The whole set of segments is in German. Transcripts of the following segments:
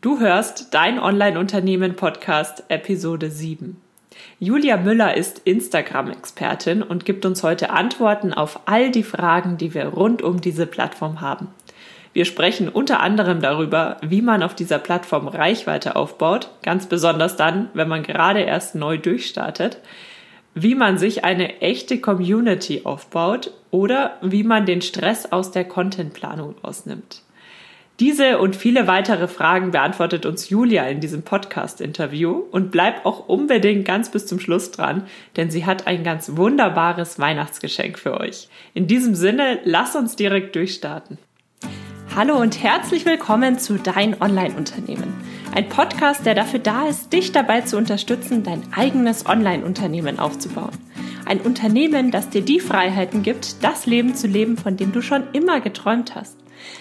Du hörst Dein Online-Unternehmen Podcast Episode 7. Julia Müller ist Instagram-Expertin und gibt uns heute Antworten auf all die Fragen, die wir rund um diese Plattform haben. Wir sprechen unter anderem darüber, wie man auf dieser Plattform Reichweite aufbaut, ganz besonders dann, wenn man gerade erst neu durchstartet, wie man sich eine echte Community aufbaut oder wie man den Stress aus der Contentplanung rausnimmt. Diese und viele weitere Fragen beantwortet uns Julia in diesem Podcast-Interview und bleibt auch unbedingt ganz bis zum Schluss dran, denn sie hat ein ganz wunderbares Weihnachtsgeschenk für euch. In diesem Sinne, lass uns direkt durchstarten. Hallo und herzlich willkommen zu Dein Online-Unternehmen. Ein Podcast, der dafür da ist, dich dabei zu unterstützen, dein eigenes Online-Unternehmen aufzubauen. Ein Unternehmen, das dir die Freiheiten gibt, das Leben zu leben, von dem du schon immer geträumt hast.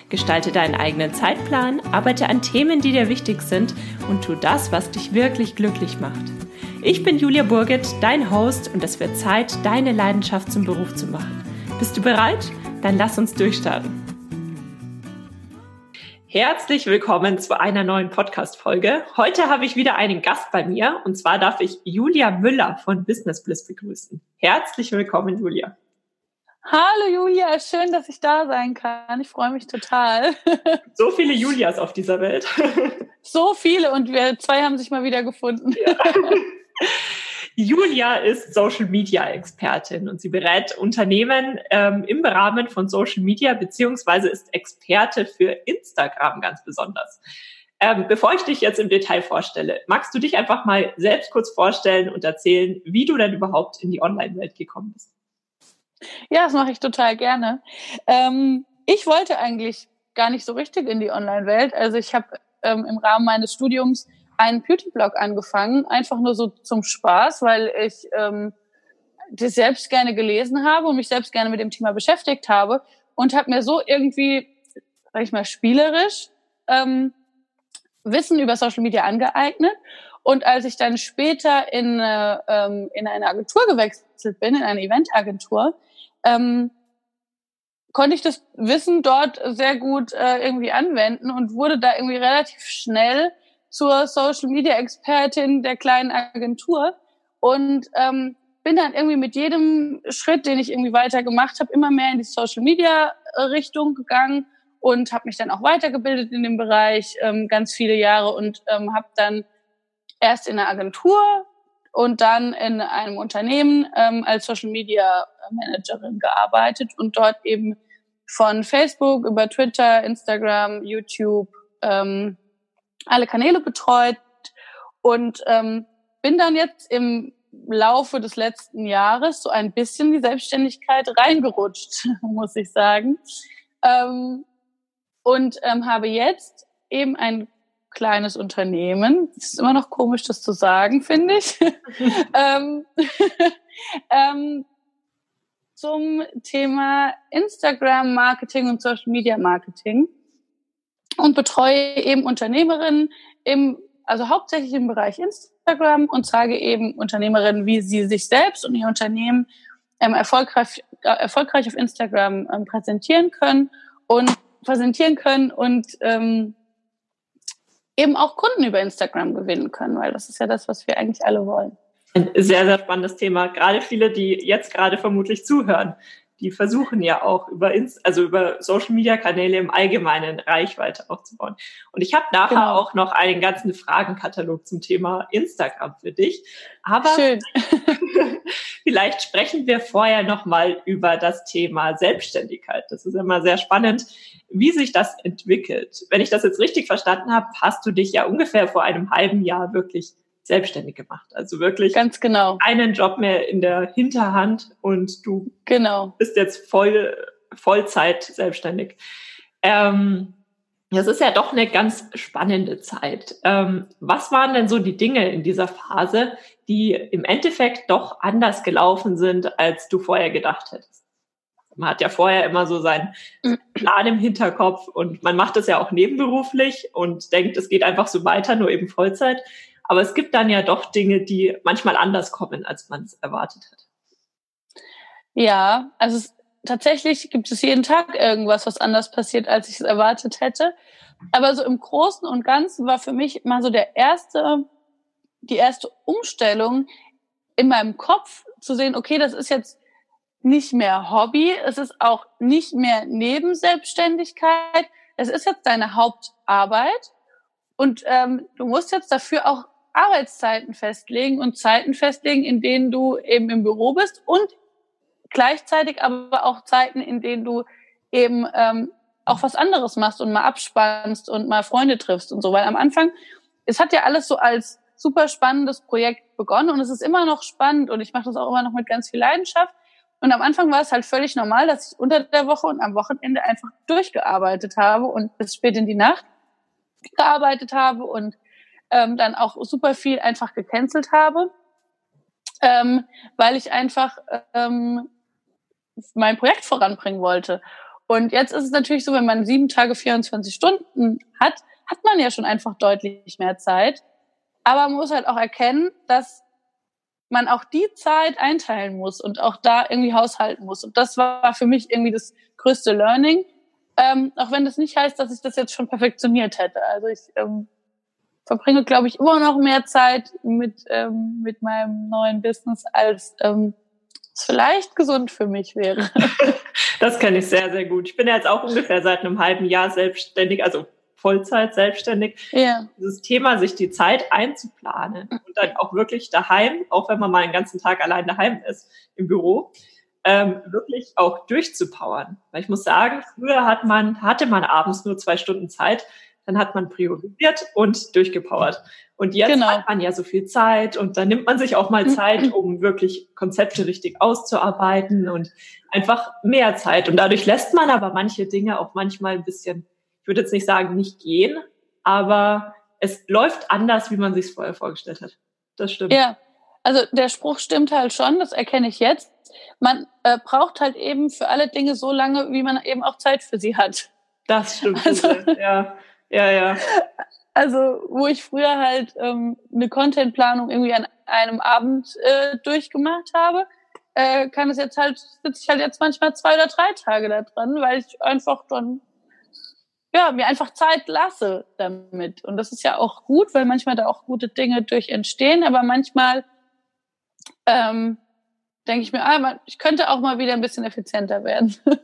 Gestalte deinen eigenen Zeitplan, arbeite an Themen, die dir wichtig sind und tu das, was dich wirklich glücklich macht. Ich bin Julia Burget, dein Host und es wird Zeit, deine Leidenschaft zum Beruf zu machen. Bist du bereit? Dann lass uns durchstarten. Herzlich willkommen zu einer neuen Podcast-Folge. Heute habe ich wieder einen Gast bei mir und zwar darf ich Julia Müller von Business Bliss begrüßen. Herzlich willkommen, Julia. Hallo Julia, schön, dass ich da sein kann. Ich freue mich total. So viele Julias auf dieser Welt. So viele und wir zwei haben sich mal wieder gefunden. Ja. Julia ist Social Media Expertin und sie berät Unternehmen ähm, im Rahmen von Social Media beziehungsweise ist Experte für Instagram ganz besonders. Ähm, bevor ich dich jetzt im Detail vorstelle, magst du dich einfach mal selbst kurz vorstellen und erzählen, wie du denn überhaupt in die Online-Welt gekommen bist? Ja, das mache ich total gerne. Ähm, ich wollte eigentlich gar nicht so richtig in die Online-Welt. Also ich habe ähm, im Rahmen meines Studiums einen Beauty-Blog angefangen, einfach nur so zum Spaß, weil ich ähm, das selbst gerne gelesen habe und mich selbst gerne mit dem Thema beschäftigt habe und habe mir so irgendwie, sag ich mal, spielerisch ähm, Wissen über Social Media angeeignet. Und als ich dann später in, äh, ähm, in eine Agentur gewechselt bin, in eine Eventagentur, ähm, konnte ich das Wissen dort sehr gut äh, irgendwie anwenden und wurde da irgendwie relativ schnell zur Social Media Expertin der kleinen Agentur und ähm, bin dann irgendwie mit jedem Schritt, den ich irgendwie weiter gemacht habe, immer mehr in die Social Media Richtung gegangen und habe mich dann auch weitergebildet in dem Bereich ähm, ganz viele Jahre und ähm, habe dann erst in der Agentur und dann in einem Unternehmen ähm, als Social Media Managerin gearbeitet und dort eben von Facebook über Twitter, Instagram, YouTube ähm, alle Kanäle betreut und ähm, bin dann jetzt im Laufe des letzten Jahres so ein bisschen die Selbstständigkeit reingerutscht, muss ich sagen. Ähm, und ähm, habe jetzt eben ein kleines Unternehmen. Es ist immer noch komisch, das zu sagen, finde ich. ähm, ähm, zum Thema Instagram Marketing und Social Media Marketing und betreue eben Unternehmerinnen im, also hauptsächlich im Bereich Instagram und zeige eben Unternehmerinnen, wie sie sich selbst und ihr Unternehmen ähm, erfolgreich, äh, erfolgreich auf Instagram ähm, präsentieren können und präsentieren können und ähm, eben auch Kunden über Instagram gewinnen können, weil das ist ja das, was wir eigentlich alle wollen. Ein sehr, sehr spannendes Thema. Gerade viele, die jetzt gerade vermutlich zuhören, die versuchen ja auch über Inst also über Social Media Kanäle im Allgemeinen Reichweite aufzubauen. Und ich habe nachher genau. auch noch einen ganzen Fragenkatalog zum Thema Instagram für dich. Aber Schön. vielleicht sprechen wir vorher noch mal über das Thema Selbstständigkeit. Das ist immer sehr spannend wie sich das entwickelt. Wenn ich das jetzt richtig verstanden habe, hast du dich ja ungefähr vor einem halben Jahr wirklich selbstständig gemacht. Also wirklich ganz genau einen Job mehr in der Hinterhand und du genau. bist jetzt voll Vollzeit selbstständig. Ähm, das ist ja doch eine ganz spannende Zeit. Ähm, was waren denn so die Dinge in dieser Phase, die im Endeffekt doch anders gelaufen sind, als du vorher gedacht hättest? man hat ja vorher immer so seinen Plan im Hinterkopf und man macht das ja auch nebenberuflich und denkt, es geht einfach so weiter, nur eben Vollzeit. Aber es gibt dann ja doch Dinge, die manchmal anders kommen, als man es erwartet hat. Ja, also tatsächlich gibt es jeden Tag irgendwas, was anders passiert, als ich es erwartet hätte. Aber so im Großen und Ganzen war für mich mal so der erste, die erste Umstellung in meinem Kopf zu sehen, okay, das ist jetzt nicht mehr Hobby, es ist auch nicht mehr Nebenselbstständigkeit, es ist jetzt deine Hauptarbeit und ähm, du musst jetzt dafür auch Arbeitszeiten festlegen und Zeiten festlegen, in denen du eben im Büro bist und gleichzeitig aber auch Zeiten, in denen du eben ähm, auch was anderes machst und mal abspannst und mal Freunde triffst und so. Weil am Anfang, es hat ja alles so als super spannendes Projekt begonnen und es ist immer noch spannend und ich mache das auch immer noch mit ganz viel Leidenschaft. Und am Anfang war es halt völlig normal, dass ich unter der Woche und am Wochenende einfach durchgearbeitet habe und bis spät in die Nacht gearbeitet habe und ähm, dann auch super viel einfach gecancelt habe, ähm, weil ich einfach ähm, mein Projekt voranbringen wollte. Und jetzt ist es natürlich so, wenn man sieben Tage 24 Stunden hat, hat man ja schon einfach deutlich mehr Zeit. Aber man muss halt auch erkennen, dass man auch die Zeit einteilen muss und auch da irgendwie haushalten muss. Und das war für mich irgendwie das größte Learning. Ähm, auch wenn das nicht heißt, dass ich das jetzt schon perfektioniert hätte. Also ich ähm, verbringe, glaube ich, immer noch mehr Zeit mit, ähm, mit meinem neuen Business, als ähm, es vielleicht gesund für mich wäre. das kenne ich sehr, sehr gut. Ich bin ja jetzt auch ungefähr seit einem halben Jahr selbstständig, also Vollzeit selbstständig. Ja. Dieses Thema, sich die Zeit einzuplanen und dann auch wirklich daheim, auch wenn man mal einen ganzen Tag allein daheim ist, im Büro, ähm, wirklich auch durchzupowern. Weil ich muss sagen, früher hat man, hatte man abends nur zwei Stunden Zeit, dann hat man priorisiert und durchgepowert. Und jetzt genau. hat man ja so viel Zeit und dann nimmt man sich auch mal Zeit, um wirklich Konzepte richtig auszuarbeiten und einfach mehr Zeit. Und dadurch lässt man aber manche Dinge auch manchmal ein bisschen, ich würde jetzt nicht sagen, nicht gehen, aber es läuft anders, wie man sich es vorher vorgestellt hat. Das stimmt. Ja, also der Spruch stimmt halt schon, das erkenne ich jetzt. Man äh, braucht halt eben für alle Dinge so lange, wie man eben auch Zeit für sie hat. Das stimmt. Also, ja. Ja, ja. Also, wo ich früher halt ähm, eine Contentplanung irgendwie an einem Abend äh, durchgemacht habe, äh, kann es jetzt halt, sitze ich halt jetzt manchmal zwei oder drei Tage da dran, weil ich einfach dann ja, mir einfach Zeit lasse damit. Und das ist ja auch gut, weil manchmal da auch gute Dinge durch entstehen, aber manchmal ähm, denke ich mir, ah, ich könnte auch mal wieder ein bisschen effizienter werden.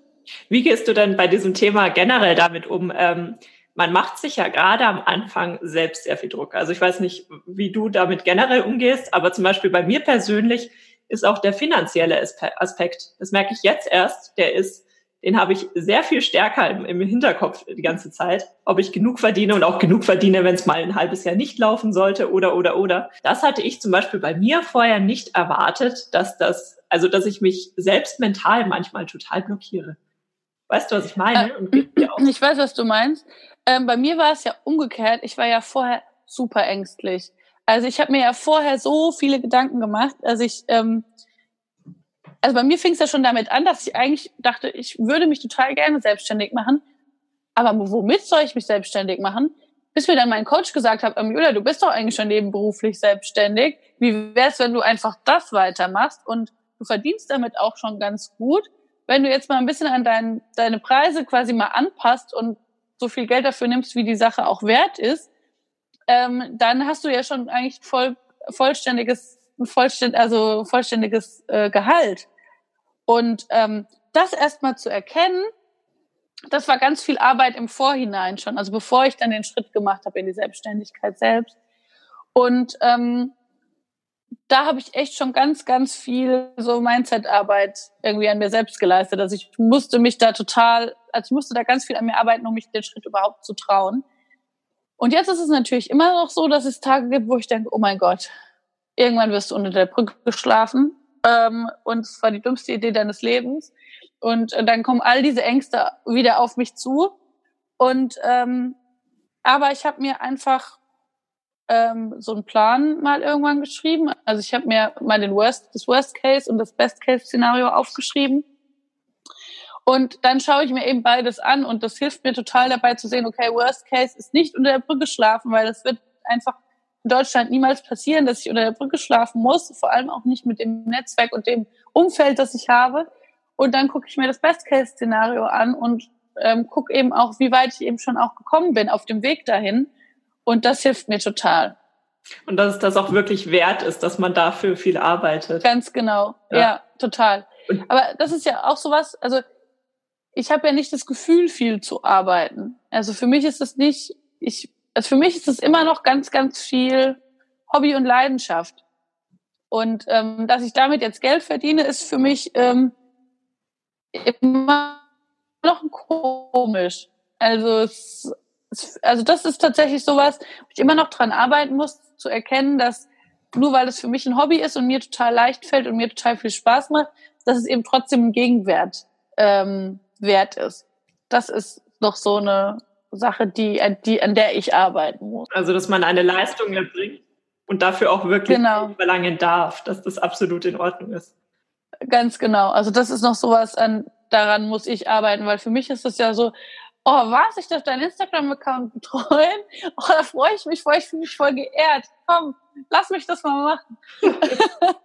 Wie gehst du denn bei diesem Thema generell damit um? Ähm, man macht sich ja gerade am Anfang selbst sehr viel Druck. Also ich weiß nicht, wie du damit generell umgehst, aber zum Beispiel bei mir persönlich ist auch der finanzielle Aspekt. Das merke ich jetzt erst. Der ist, den habe ich sehr viel stärker im, Hinterkopf die ganze Zeit. Ob ich genug verdiene und auch genug verdiene, wenn es mal ein halbes Jahr nicht laufen sollte oder, oder, oder. Das hatte ich zum Beispiel bei mir vorher nicht erwartet, dass das, also, dass ich mich selbst mental manchmal total blockiere. Weißt du, was ich meine? Äh, ich weiß, was du meinst. Ähm, bei mir war es ja umgekehrt. Ich war ja vorher super ängstlich. Also ich habe mir ja vorher so viele Gedanken gemacht. Also ich, ähm, also bei mir fing es ja schon damit an, dass ich eigentlich dachte, ich würde mich total gerne selbstständig machen. Aber womit soll ich mich selbstständig machen? Bis mir dann mein Coach gesagt hat, ähm, Julia, du bist doch eigentlich schon nebenberuflich selbstständig. Wie wär's, wenn du einfach das weitermachst und du verdienst damit auch schon ganz gut? Wenn du jetzt mal ein bisschen an dein, deine Preise quasi mal anpasst und so viel Geld dafür nimmst, wie die Sache auch wert ist, ähm, dann hast du ja schon eigentlich voll, vollständiges, vollständ, also vollständiges äh, Gehalt. Und ähm, das erstmal zu erkennen, das war ganz viel Arbeit im Vorhinein schon, also bevor ich dann den Schritt gemacht habe in die Selbstständigkeit selbst. Und ähm, da habe ich echt schon ganz, ganz viel so Mindset-Arbeit irgendwie an mir selbst geleistet. Also ich musste mich da total, also ich musste da ganz viel an mir arbeiten, um mich den Schritt überhaupt zu trauen. Und jetzt ist es natürlich immer noch so, dass es Tage gibt, wo ich denke, oh mein Gott, irgendwann wirst du unter der Brücke geschlafen. Ähm, und es war die dümmste Idee deines Lebens. Und äh, dann kommen all diese Ängste wieder auf mich zu. Und ähm, aber ich habe mir einfach ähm, so einen Plan mal irgendwann geschrieben. Also ich habe mir mal den Worst, das Worst Case und das Best Case Szenario aufgeschrieben. Und dann schaue ich mir eben beides an und das hilft mir total dabei zu sehen, okay, Worst Case ist nicht unter der Brücke schlafen, weil das wird einfach in Deutschland niemals passieren, dass ich unter der Brücke schlafen muss, vor allem auch nicht mit dem Netzwerk und dem Umfeld, das ich habe. und dann gucke ich mir das Best-Case-Szenario an und ähm, gucke eben auch, wie weit ich eben schon auch gekommen bin auf dem Weg dahin. Und das hilft mir total. Und dass es das auch wirklich wert ist, dass man dafür viel arbeitet. Ganz genau. Ja, ja total. Aber das ist ja auch sowas, also ich habe ja nicht das Gefühl, viel zu arbeiten. Also für mich ist es nicht, ich, also für mich ist es immer noch ganz, ganz viel Hobby und Leidenschaft. Und ähm, dass ich damit jetzt Geld verdiene, ist für mich ähm, immer noch komisch. Also es, es, also das ist tatsächlich sowas, wo ich immer noch dran arbeiten muss, zu erkennen, dass nur weil es für mich ein Hobby ist und mir total leicht fällt und mir total viel Spaß macht, dass es eben trotzdem ein Gegenwert ähm, wert ist. Das ist noch so eine Sache, die, die, an der ich arbeiten muss. Also, dass man eine Leistung erbringt und dafür auch wirklich genau. verlangen darf, dass das absolut in Ordnung ist. Ganz genau. Also das ist noch sowas, an daran muss ich arbeiten, weil für mich ist es ja so, oh, was, ich darf deinen Instagram-Account betreuen? Oh, da freue ich mich voll, ich fühle mich voll geehrt. Komm, lass mich das mal machen.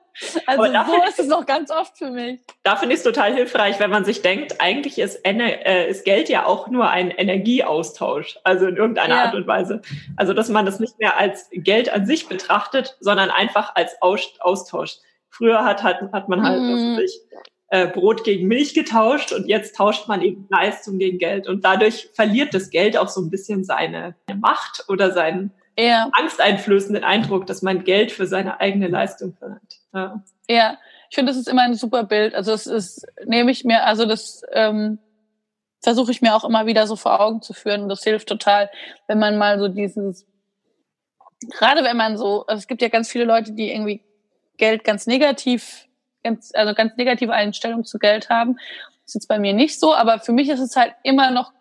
Also so ist es noch ganz oft für mich. Da finde ich es total hilfreich, wenn man sich denkt, eigentlich ist, äh, ist, Geld ja auch nur ein Energieaustausch, also in irgendeiner ja. Art und Weise. Also dass man das nicht mehr als Geld an sich betrachtet, sondern einfach als Austausch. Früher hat, hat, hat man halt mhm. Äh, Brot gegen Milch getauscht und jetzt tauscht man eben Leistung gegen Geld und dadurch verliert das Geld auch so ein bisschen seine Macht oder seinen ja. angsteinflößenden Eindruck, dass man Geld für seine eigene Leistung verlangt. Ja, ja. ich finde, das ist immer ein super Bild. Also das ist, nehme ich mir, also das ähm, versuche ich mir auch immer wieder so vor Augen zu führen. Und das hilft total, wenn man mal so dieses, gerade wenn man so, also es gibt ja ganz viele Leute, die irgendwie Geld ganz negativ, ganz, also ganz negative Einstellung zu Geld haben. Das ist jetzt bei mir nicht so, aber für mich ist es halt immer noch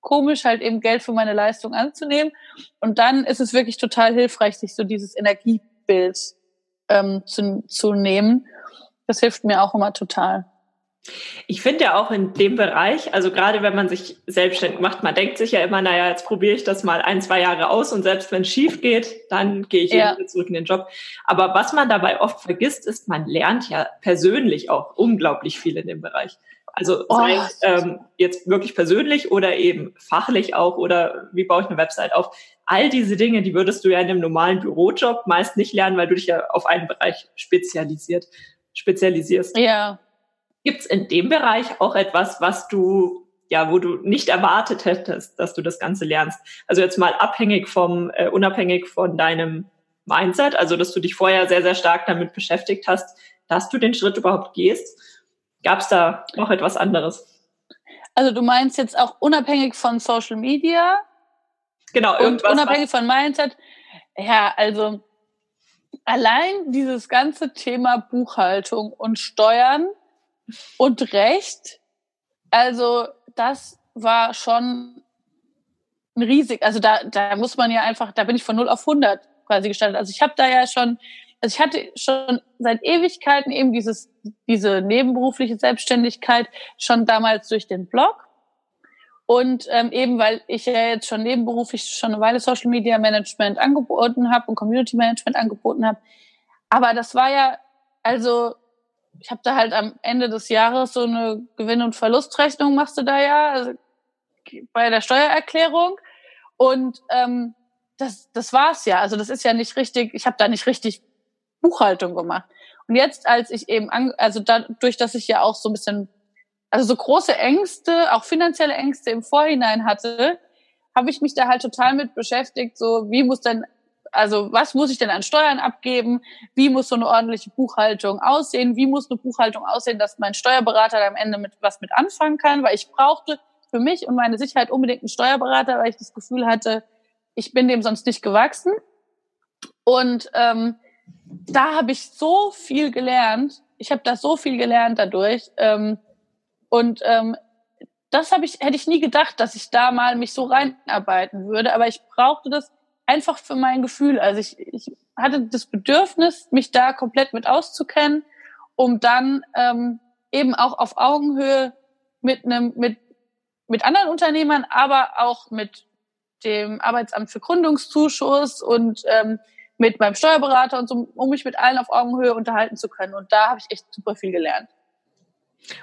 komisch, halt eben Geld für meine Leistung anzunehmen. Und dann ist es wirklich total hilfreich, sich so dieses Energiebild ähm, zu, zu nehmen. Das hilft mir auch immer total. Ich finde ja auch in dem Bereich, also gerade wenn man sich selbstständig macht, man denkt sich ja immer, naja, jetzt probiere ich das mal ein, zwei Jahre aus und selbst wenn es schief geht, dann gehe ich ja. wieder zurück in den Job. Aber was man dabei oft vergisst, ist, man lernt ja persönlich auch unglaublich viel in dem Bereich. Also oh. sei ähm, jetzt wirklich persönlich oder eben fachlich auch oder wie baue ich eine Website auf. All diese Dinge, die würdest du ja in einem normalen Bürojob meist nicht lernen, weil du dich ja auf einen Bereich spezialisiert, spezialisierst. Ja. Gibt's in dem Bereich auch etwas, was du, ja, wo du nicht erwartet hättest, dass du das Ganze lernst? Also jetzt mal abhängig vom, äh, unabhängig von deinem Mindset, also dass du dich vorher sehr, sehr stark damit beschäftigt hast, dass du den Schritt überhaupt gehst. Gab es da noch etwas anderes? Also du meinst jetzt auch unabhängig von Social Media? Genau, irgendwas. Und unabhängig von Mindset. Ja, also allein dieses ganze Thema Buchhaltung und Steuern und Recht, also das war schon riesig. Also da, da muss man ja einfach, da bin ich von 0 auf 100 quasi gestartet. Also ich habe da ja schon, also ich hatte schon seit Ewigkeiten eben dieses, diese nebenberufliche Selbstständigkeit schon damals durch den Blog. Und ähm, eben, weil ich ja jetzt schon nebenberuflich schon eine Weile Social Media Management angeboten habe und Community Management angeboten habe. Aber das war ja, also ich habe da halt am Ende des Jahres so eine Gewinn- und Verlustrechnung machst du da ja also bei der Steuererklärung und ähm, das das war's ja. Also das ist ja nicht richtig. Ich habe da nicht richtig Buchhaltung gemacht. Und jetzt, als ich eben, an, also dadurch, dass ich ja auch so ein bisschen, also so große Ängste, auch finanzielle Ängste im Vorhinein hatte, habe ich mich da halt total mit beschäftigt. So, wie muss denn also was muss ich denn an Steuern abgeben? Wie muss so eine ordentliche Buchhaltung aussehen? Wie muss eine Buchhaltung aussehen, dass mein Steuerberater da am Ende mit was mit anfangen kann? Weil ich brauchte für mich und meine Sicherheit unbedingt einen Steuerberater, weil ich das Gefühl hatte, ich bin dem sonst nicht gewachsen. Und ähm, da habe ich so viel gelernt. Ich habe da so viel gelernt dadurch. Ähm, und ähm, das habe ich, hätte ich nie gedacht, dass ich da mal mich so reinarbeiten würde. Aber ich brauchte das einfach für mein Gefühl. Also ich, ich hatte das Bedürfnis, mich da komplett mit auszukennen, um dann ähm, eben auch auf Augenhöhe mit einem mit mit anderen Unternehmern, aber auch mit dem Arbeitsamt für Gründungszuschuss und ähm, mit meinem Steuerberater und so, um mich mit allen auf Augenhöhe unterhalten zu können. Und da habe ich echt super viel gelernt.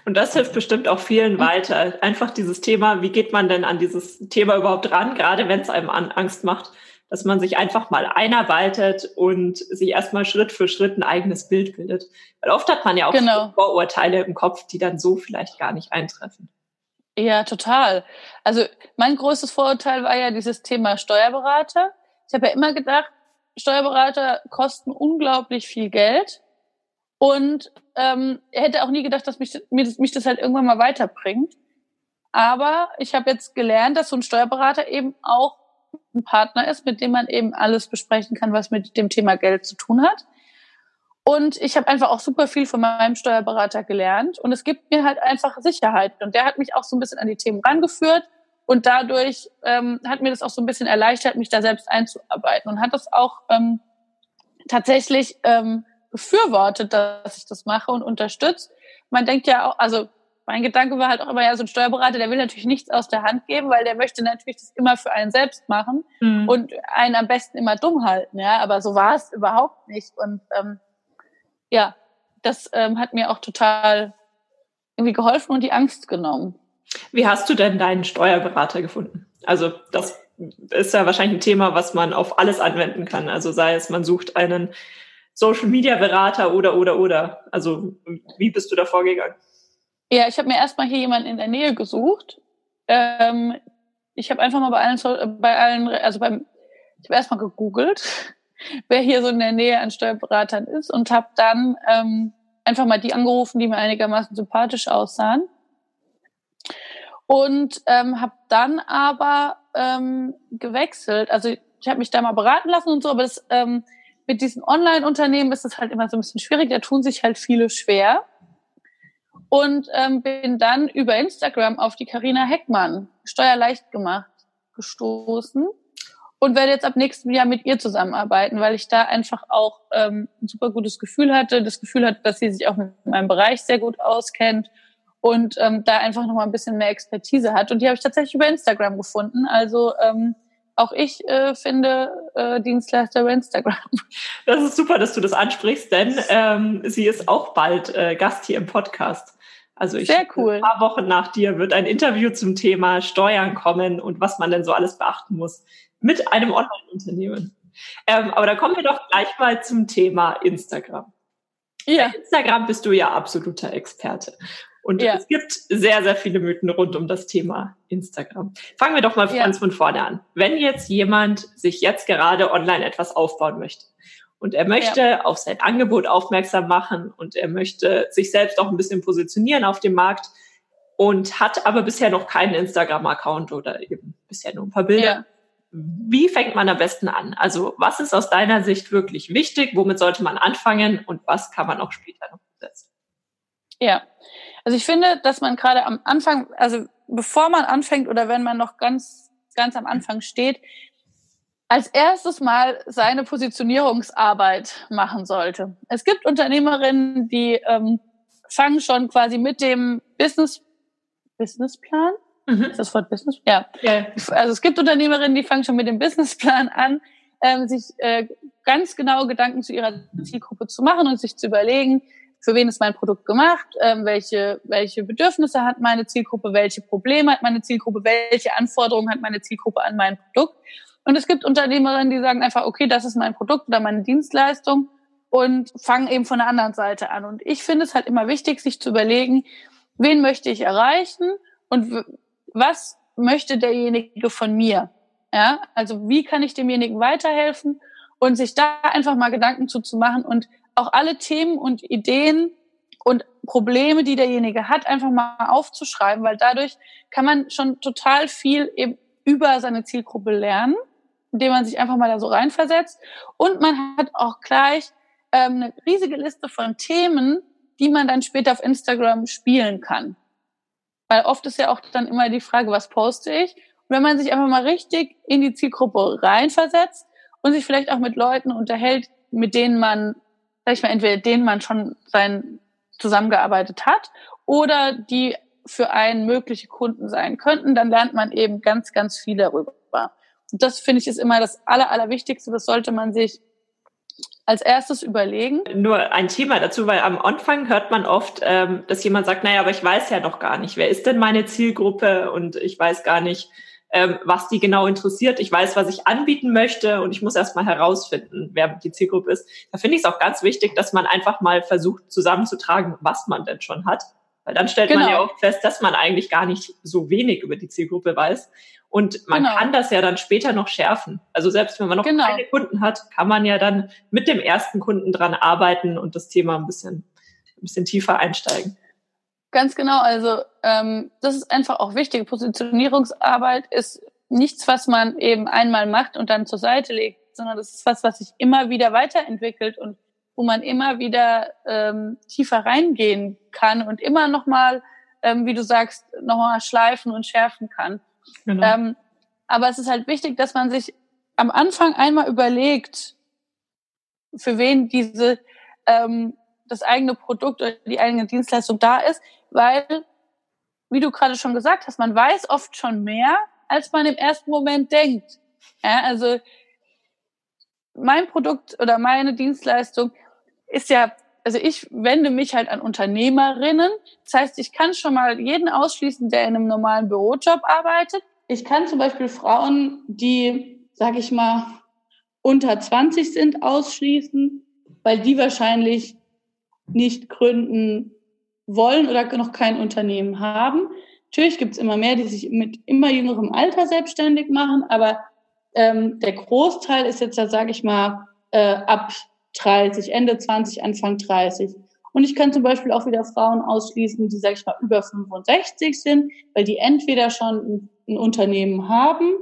Und das hilft bestimmt auch vielen weiter. Einfach dieses Thema, wie geht man denn an dieses Thema überhaupt ran, gerade wenn es einem Angst macht, dass man sich einfach mal einarbeitet und sich erstmal Schritt für Schritt ein eigenes Bild bildet. Weil oft hat man ja auch genau. Vorurteile im Kopf, die dann so vielleicht gar nicht eintreffen. Ja, total. Also mein größtes Vorurteil war ja dieses Thema Steuerberater. Ich habe ja immer gedacht, Steuerberater kosten unglaublich viel Geld und ähm, hätte auch nie gedacht, dass mich, mich, mich das halt irgendwann mal weiterbringt. Aber ich habe jetzt gelernt, dass so ein Steuerberater eben auch ein Partner ist, mit dem man eben alles besprechen kann, was mit dem Thema Geld zu tun hat. Und ich habe einfach auch super viel von meinem Steuerberater gelernt. Und es gibt mir halt einfach Sicherheit. Und der hat mich auch so ein bisschen an die Themen rangeführt. Und dadurch ähm, hat mir das auch so ein bisschen erleichtert, mich da selbst einzuarbeiten. Und hat das auch ähm, tatsächlich ähm, befürwortet, dass ich das mache und unterstützt. Man denkt ja auch, also mein Gedanke war halt auch immer, ja, so ein Steuerberater, der will natürlich nichts aus der Hand geben, weil der möchte natürlich das immer für einen selbst machen mhm. und einen am besten immer dumm halten, ja. Aber so war es überhaupt nicht. Und ähm, ja, das ähm, hat mir auch total irgendwie geholfen und die Angst genommen. Wie hast du denn deinen Steuerberater gefunden? Also das ist ja wahrscheinlich ein Thema, was man auf alles anwenden kann. Also sei es, man sucht einen Social Media Berater oder oder oder. Also wie bist du da vorgegangen? Ja, ich habe mir erstmal hier jemanden in der Nähe gesucht. Ähm, ich habe einfach mal bei allen, bei allen, also beim, ich habe erstmal gegoogelt, wer hier so in der Nähe an Steuerberatern ist und habe dann ähm, einfach mal die angerufen, die mir einigermaßen sympathisch aussahen. Und ähm, habe dann aber ähm, gewechselt. Also ich habe mich da mal beraten lassen und so, aber das, ähm, mit diesen Online-Unternehmen ist es halt immer so ein bisschen schwierig. Da tun sich halt viele schwer und ähm, bin dann über Instagram auf die Karina Heckmann steuerleicht gemacht gestoßen und werde jetzt ab nächstem Jahr mit ihr zusammenarbeiten, weil ich da einfach auch ähm, ein super gutes Gefühl hatte, das Gefühl hatte, dass sie sich auch mit meinem Bereich sehr gut auskennt und ähm, da einfach noch mal ein bisschen mehr Expertise hat. Und die habe ich tatsächlich über Instagram gefunden. Also ähm, auch ich äh, finde äh, Dienstleister über Instagram. Das ist super, dass du das ansprichst, denn ähm, sie ist auch bald äh, Gast hier im Podcast. Also ich, Sehr cool. ein paar Wochen nach dir wird ein Interview zum Thema Steuern kommen und was man denn so alles beachten muss mit einem Online-Unternehmen. Ähm, aber da kommen wir doch gleich mal zum Thema Instagram. Ja. Bei Instagram bist du ja absoluter Experte. Und ja. es gibt sehr, sehr viele Mythen rund um das Thema Instagram. Fangen wir doch mal ja. ganz von vorne an. Wenn jetzt jemand sich jetzt gerade online etwas aufbauen möchte und er möchte ja. auf sein Angebot aufmerksam machen und er möchte sich selbst auch ein bisschen positionieren auf dem Markt und hat aber bisher noch keinen Instagram-Account oder eben bisher nur ein paar Bilder. Ja. Wie fängt man am besten an? Also was ist aus deiner Sicht wirklich wichtig? Womit sollte man anfangen und was kann man auch später noch umsetzen? Ja, also ich finde, dass man gerade am Anfang, also bevor man anfängt oder wenn man noch ganz, ganz am Anfang steht, als erstes mal seine Positionierungsarbeit machen sollte. Es gibt Unternehmerinnen, die ähm, fangen schon quasi mit dem Business Businessplan. Mhm. Ist das Wort Business? Ja. ja. Also es gibt Unternehmerinnen, die fangen schon mit dem Businessplan an, ähm, sich äh, ganz genau Gedanken zu ihrer Zielgruppe zu machen und sich zu überlegen, für wen ist mein Produkt gemacht, ähm, welche, welche Bedürfnisse hat meine Zielgruppe, welche Probleme hat meine Zielgruppe, welche Anforderungen hat meine Zielgruppe an mein Produkt und es gibt Unternehmerinnen, die sagen einfach, okay, das ist mein Produkt oder meine Dienstleistung und fangen eben von der anderen Seite an. Und ich finde es halt immer wichtig, sich zu überlegen, wen möchte ich erreichen und was möchte derjenige von mir? Ja, also wie kann ich demjenigen weiterhelfen und sich da einfach mal Gedanken zuzumachen und auch alle Themen und Ideen und Probleme, die derjenige hat, einfach mal aufzuschreiben, weil dadurch kann man schon total viel eben über seine Zielgruppe lernen indem man sich einfach mal da so reinversetzt. Und man hat auch gleich ähm, eine riesige Liste von Themen, die man dann später auf Instagram spielen kann. Weil oft ist ja auch dann immer die Frage, was poste ich? Und wenn man sich einfach mal richtig in die Zielgruppe reinversetzt und sich vielleicht auch mit Leuten unterhält, mit denen man, sag ich mal, entweder denen man schon sein zusammengearbeitet hat oder die für einen mögliche Kunden sein könnten, dann lernt man eben ganz, ganz viel darüber das finde ich ist immer das Aller, Allerwichtigste. Das sollte man sich als erstes überlegen. Nur ein Thema dazu, weil am Anfang hört man oft, ähm, dass jemand sagt, naja, aber ich weiß ja noch gar nicht, wer ist denn meine Zielgruppe und ich weiß gar nicht, ähm, was die genau interessiert. Ich weiß, was ich anbieten möchte und ich muss erst mal herausfinden, wer die Zielgruppe ist. Da finde ich es auch ganz wichtig, dass man einfach mal versucht zusammenzutragen, was man denn schon hat. Weil dann stellt genau. man ja auch fest, dass man eigentlich gar nicht so wenig über die Zielgruppe weiß. Und man genau. kann das ja dann später noch schärfen. Also selbst wenn man noch genau. keine Kunden hat, kann man ja dann mit dem ersten Kunden dran arbeiten und das Thema ein bisschen, ein bisschen tiefer einsteigen. Ganz genau. Also ähm, das ist einfach auch wichtig. Positionierungsarbeit ist nichts, was man eben einmal macht und dann zur Seite legt, sondern das ist was, was sich immer wieder weiterentwickelt und wo man immer wieder ähm, tiefer reingehen kann und immer noch mal, ähm, wie du sagst, noch mal schleifen und schärfen kann. Genau. Ähm, aber es ist halt wichtig, dass man sich am Anfang einmal überlegt, für wen diese ähm, das eigene Produkt oder die eigene Dienstleistung da ist, weil, wie du gerade schon gesagt hast, man weiß oft schon mehr, als man im ersten Moment denkt. Ja, also mein Produkt oder meine Dienstleistung ist ja, also ich wende mich halt an Unternehmerinnen. Das heißt, ich kann schon mal jeden ausschließen, der in einem normalen Bürojob arbeitet. Ich kann zum Beispiel Frauen, die, sag ich mal, unter 20 sind, ausschließen, weil die wahrscheinlich nicht gründen wollen oder noch kein Unternehmen haben. Natürlich gibt es immer mehr, die sich mit immer jüngerem Alter selbstständig machen, aber ähm, der Großteil ist jetzt, sage ich mal, äh, ab 30, Ende 20, Anfang 30. Und ich kann zum Beispiel auch wieder Frauen ausschließen, die, sage ich mal, über 65 sind, weil die entweder schon ein, ein Unternehmen haben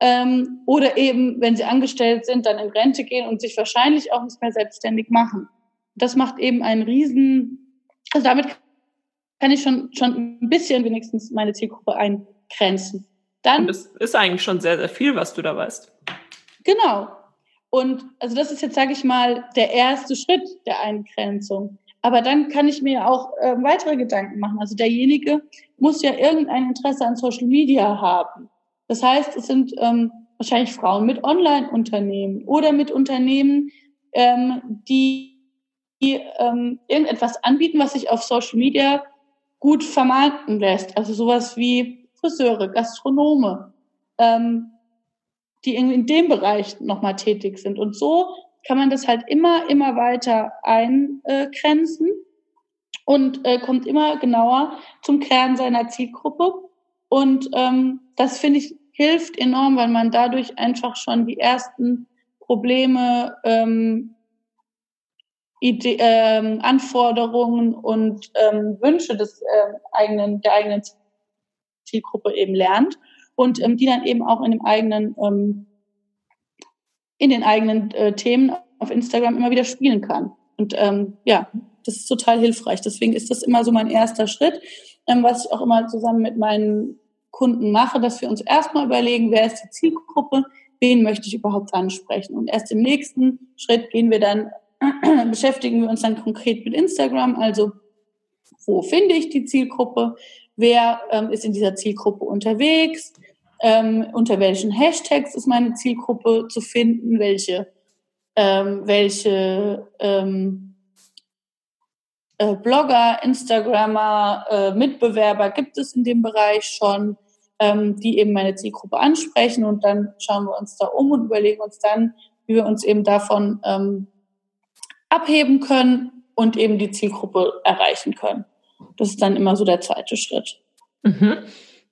ähm, oder eben, wenn sie angestellt sind, dann in Rente gehen und sich wahrscheinlich auch nicht mehr selbstständig machen. Das macht eben einen riesen, also damit kann ich schon, schon ein bisschen wenigstens meine Zielgruppe eingrenzen. Dann, und das ist eigentlich schon sehr, sehr viel, was du da weißt. Genau. Und also das ist jetzt, sage ich mal, der erste Schritt der Eingrenzung. Aber dann kann ich mir auch äh, weitere Gedanken machen. Also derjenige muss ja irgendein Interesse an Social Media haben. Das heißt, es sind ähm, wahrscheinlich Frauen mit Online-Unternehmen oder mit Unternehmen, ähm, die die ähm, irgendetwas anbieten, was sich auf Social Media gut vermarkten lässt. Also sowas wie Friseure, Gastronome, ähm, die irgendwie in dem Bereich nochmal tätig sind. Und so kann man das halt immer, immer weiter eingrenzen und äh, kommt immer genauer zum Kern seiner Zielgruppe. Und ähm, das finde ich hilft enorm, weil man dadurch einfach schon die ersten Probleme ähm, Ide ähm, Anforderungen und ähm, Wünsche des äh, eigenen, der eigenen Zielgruppe eben lernt und ähm, die dann eben auch in dem eigenen, ähm, in den eigenen äh, Themen auf Instagram immer wieder spielen kann. Und ähm, ja, das ist total hilfreich. Deswegen ist das immer so mein erster Schritt, ähm, was ich auch immer zusammen mit meinen Kunden mache, dass wir uns erstmal überlegen, wer ist die Zielgruppe, wen möchte ich überhaupt ansprechen. Und erst im nächsten Schritt gehen wir dann beschäftigen wir uns dann konkret mit Instagram, also wo finde ich die Zielgruppe, wer ähm, ist in dieser Zielgruppe unterwegs, ähm, unter welchen Hashtags ist meine Zielgruppe zu finden, welche, ähm, welche ähm, äh, Blogger, Instagrammer, äh, Mitbewerber gibt es in dem Bereich schon, ähm, die eben meine Zielgruppe ansprechen und dann schauen wir uns da um und überlegen uns dann, wie wir uns eben davon ähm, abheben können und eben die Zielgruppe erreichen können. Das ist dann immer so der zweite Schritt. Mhm.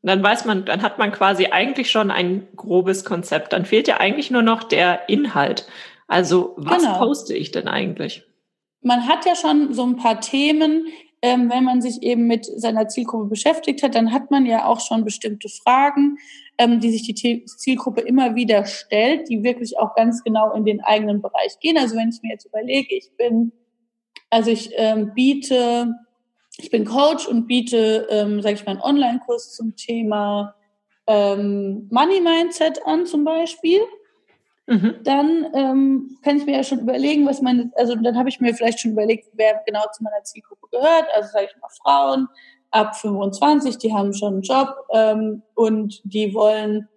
Dann weiß man, dann hat man quasi eigentlich schon ein grobes Konzept. Dann fehlt ja eigentlich nur noch der Inhalt. Also was genau. poste ich denn eigentlich? Man hat ja schon so ein paar Themen, ähm, wenn man sich eben mit seiner Zielgruppe beschäftigt hat, dann hat man ja auch schon bestimmte Fragen, ähm, die sich die Zielgruppe immer wieder stellt, die wirklich auch ganz genau in den eigenen Bereich gehen. Also wenn ich mir jetzt überlege, ich bin, also ich ähm, biete, ich bin Coach und biete, ähm, sage ich mal, einen Online-Kurs zum Thema ähm, Money Mindset an zum Beispiel. Mhm. Dann ähm, kann ich mir ja schon überlegen, was meine, also dann habe ich mir vielleicht schon überlegt, wer genau zu meiner Zielgruppe gehört. Also sage ich mal Frauen, ab 25, die haben schon einen Job ähm, und die wollen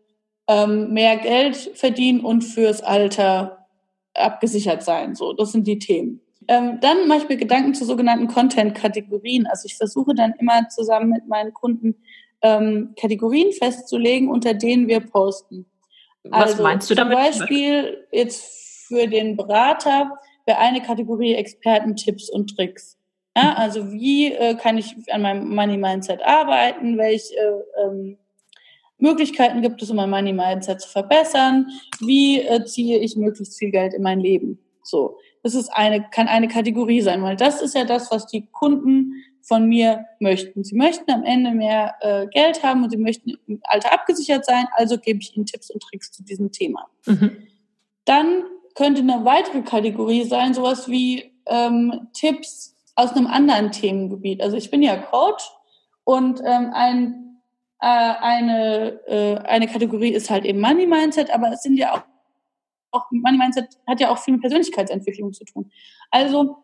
ähm, mehr Geld verdienen und fürs Alter abgesichert sein. So, das sind die Themen. Ähm, dann mache ich mir Gedanken zu sogenannten Content-Kategorien. Also ich versuche dann immer zusammen mit meinen Kunden ähm, Kategorien festzulegen, unter denen wir posten. Was also meinst du damit? Zum Beispiel jetzt für den Berater wäre eine Kategorie Experten-Tipps und Tricks. Ja, mhm. also wie äh, kann ich an meinem Money Mindset arbeiten? Welche ähm, Möglichkeiten gibt es, um mein Money Mindset zu verbessern? Wie äh, ziehe ich möglichst viel Geld in mein Leben? So, das ist eine, kann eine Kategorie sein, weil das ist ja das, was die Kunden von mir möchten. Sie möchten am Ende mehr äh, Geld haben und sie möchten im Alter abgesichert sein, also gebe ich ihnen Tipps und Tricks zu diesem Thema. Mhm. Dann könnte eine weitere Kategorie sein, sowas wie ähm, Tipps aus einem anderen Themengebiet. Also ich bin ja Coach und ähm, ein äh, eine, äh, eine Kategorie ist halt eben Money Mindset, aber es sind ja auch, auch Money Mindset hat ja auch viel mit Persönlichkeitsentwicklung zu tun. Also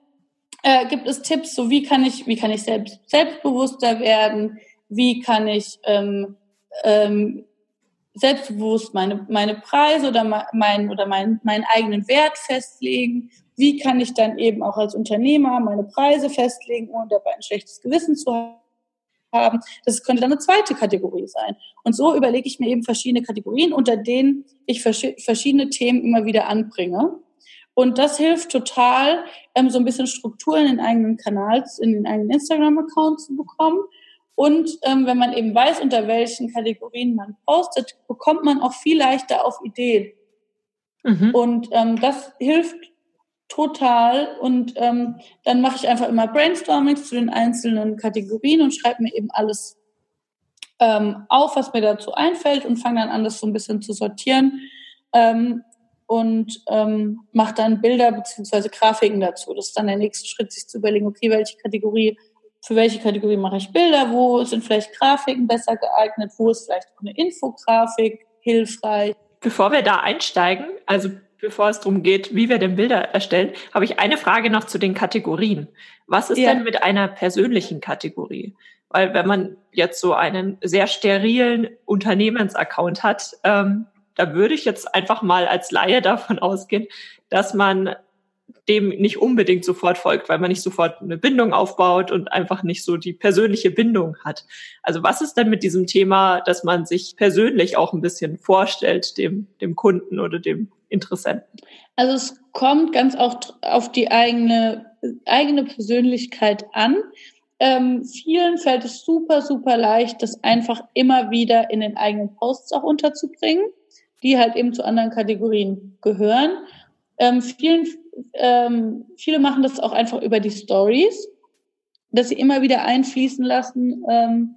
äh, gibt es Tipps, so wie kann ich, wie kann ich selbst selbstbewusster werden, wie kann ich ähm, ähm, selbstbewusst meine, meine Preise oder mein, oder mein, meinen eigenen Wert festlegen, wie kann ich dann eben auch als Unternehmer meine Preise festlegen, ohne dabei ein schlechtes Gewissen zu haben haben. Das könnte dann eine zweite Kategorie sein. Und so überlege ich mir eben verschiedene Kategorien, unter denen ich verschiedene Themen immer wieder anbringe. Und das hilft total, ähm, so ein bisschen Struktur in den eigenen Kanals, in den eigenen Instagram-Account zu bekommen. Und ähm, wenn man eben weiß, unter welchen Kategorien man postet, bekommt man auch viel leichter auf Ideen. Mhm. Und ähm, das hilft total. Und ähm, dann mache ich einfach immer Brainstormings zu den einzelnen Kategorien und schreibe mir eben alles ähm, auf, was mir dazu einfällt und fange dann an, das so ein bisschen zu sortieren. Ähm, und ähm, mache dann Bilder beziehungsweise Grafiken dazu. Das ist dann der nächste Schritt, sich zu überlegen, okay, welche Kategorie, für welche Kategorie mache ich Bilder, wo sind vielleicht Grafiken besser geeignet, wo ist vielleicht eine Infografik hilfreich. Bevor wir da einsteigen, also bevor es darum geht, wie wir denn Bilder erstellen, habe ich eine Frage noch zu den Kategorien. Was ist ja. denn mit einer persönlichen Kategorie? Weil wenn man jetzt so einen sehr sterilen Unternehmensaccount hat, ähm, da würde ich jetzt einfach mal als Laie davon ausgehen, dass man dem nicht unbedingt sofort folgt, weil man nicht sofort eine Bindung aufbaut und einfach nicht so die persönliche Bindung hat. Also was ist denn mit diesem Thema, dass man sich persönlich auch ein bisschen vorstellt, dem, dem Kunden oder dem Interessenten? Also es kommt ganz auch auf die eigene, eigene Persönlichkeit an. Ähm, vielen fällt es super, super leicht, das einfach immer wieder in den eigenen Posts auch unterzubringen, die halt eben zu anderen Kategorien gehören. Ähm, vielen, ähm, viele machen das auch einfach über die Stories, dass sie immer wieder einfließen lassen, ähm,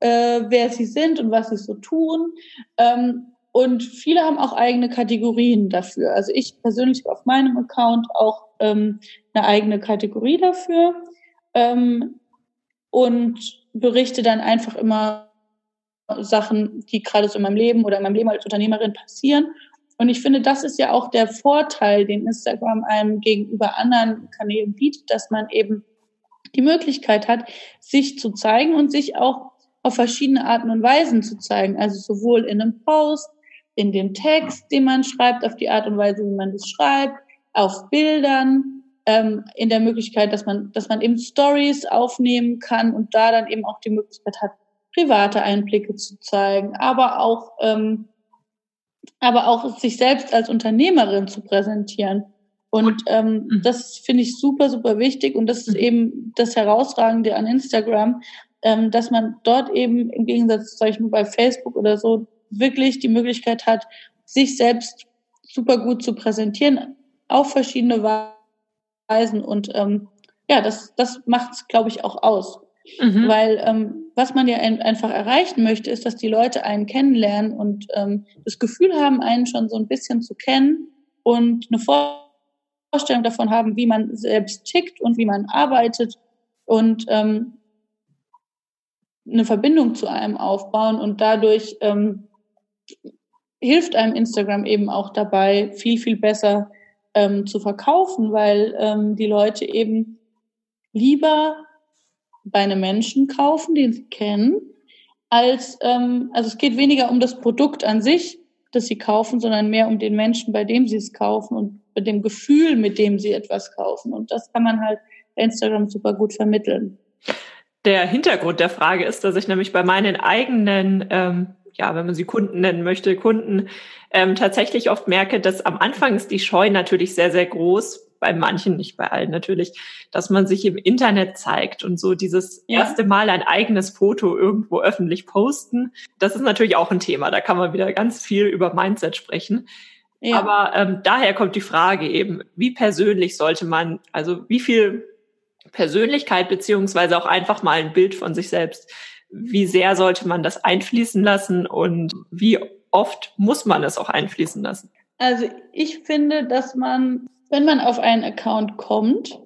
äh, wer sie sind und was sie so tun. Ähm, und viele haben auch eigene Kategorien dafür. Also ich persönlich auf meinem Account auch ähm, eine eigene Kategorie dafür ähm, und berichte dann einfach immer Sachen, die gerade so in meinem Leben oder in meinem Leben als Unternehmerin passieren. Und ich finde, das ist ja auch der Vorteil, den Instagram einem gegenüber anderen Kanälen bietet, dass man eben die Möglichkeit hat, sich zu zeigen und sich auch auf verschiedene Arten und Weisen zu zeigen. Also sowohl in einem Post, in den Text, den man schreibt, auf die Art und Weise, wie man das schreibt, auf Bildern, ähm, in der Möglichkeit, dass man, dass man eben Stories aufnehmen kann und da dann eben auch die Möglichkeit hat, private Einblicke zu zeigen, aber auch, ähm, aber auch sich selbst als Unternehmerin zu präsentieren. Und ähm, mhm. das finde ich super, super wichtig. Und das ist mhm. eben das Herausragende an Instagram, ähm, dass man dort eben im Gegensatz, sage ich mal, bei Facebook oder so, wirklich die Möglichkeit hat, sich selbst super gut zu präsentieren auf verschiedene Weisen. Und ähm, ja, das, das macht es, glaube ich, auch aus. Mhm. Weil ähm, was man ja ein, einfach erreichen möchte, ist, dass die Leute einen kennenlernen und ähm, das Gefühl haben, einen schon so ein bisschen zu kennen und eine Vorstellung davon haben, wie man selbst tickt und wie man arbeitet und ähm, eine Verbindung zu einem aufbauen und dadurch ähm, hilft einem Instagram eben auch dabei, viel, viel besser ähm, zu verkaufen, weil ähm, die Leute eben lieber bei einem Menschen kaufen, den sie kennen, als, ähm, also es geht weniger um das Produkt an sich, das sie kaufen, sondern mehr um den Menschen, bei dem sie es kaufen und bei dem Gefühl, mit dem sie etwas kaufen. Und das kann man halt bei Instagram super gut vermitteln. Der Hintergrund der Frage ist, dass ich nämlich bei meinen eigenen, ähm, ja, wenn man sie Kunden nennen möchte, Kunden, ähm, tatsächlich oft merke, dass am Anfang ist die Scheu natürlich sehr, sehr groß, bei manchen, nicht bei allen natürlich, dass man sich im Internet zeigt und so dieses ja. erste Mal ein eigenes Foto irgendwo öffentlich posten. Das ist natürlich auch ein Thema. Da kann man wieder ganz viel über Mindset sprechen. Ja. Aber ähm, daher kommt die Frage eben, wie persönlich sollte man, also wie viel Persönlichkeit beziehungsweise auch einfach mal ein Bild von sich selbst, wie sehr sollte man das einfließen lassen und wie oft muss man es auch einfließen lassen? Also ich finde, dass man wenn man auf einen Account kommt,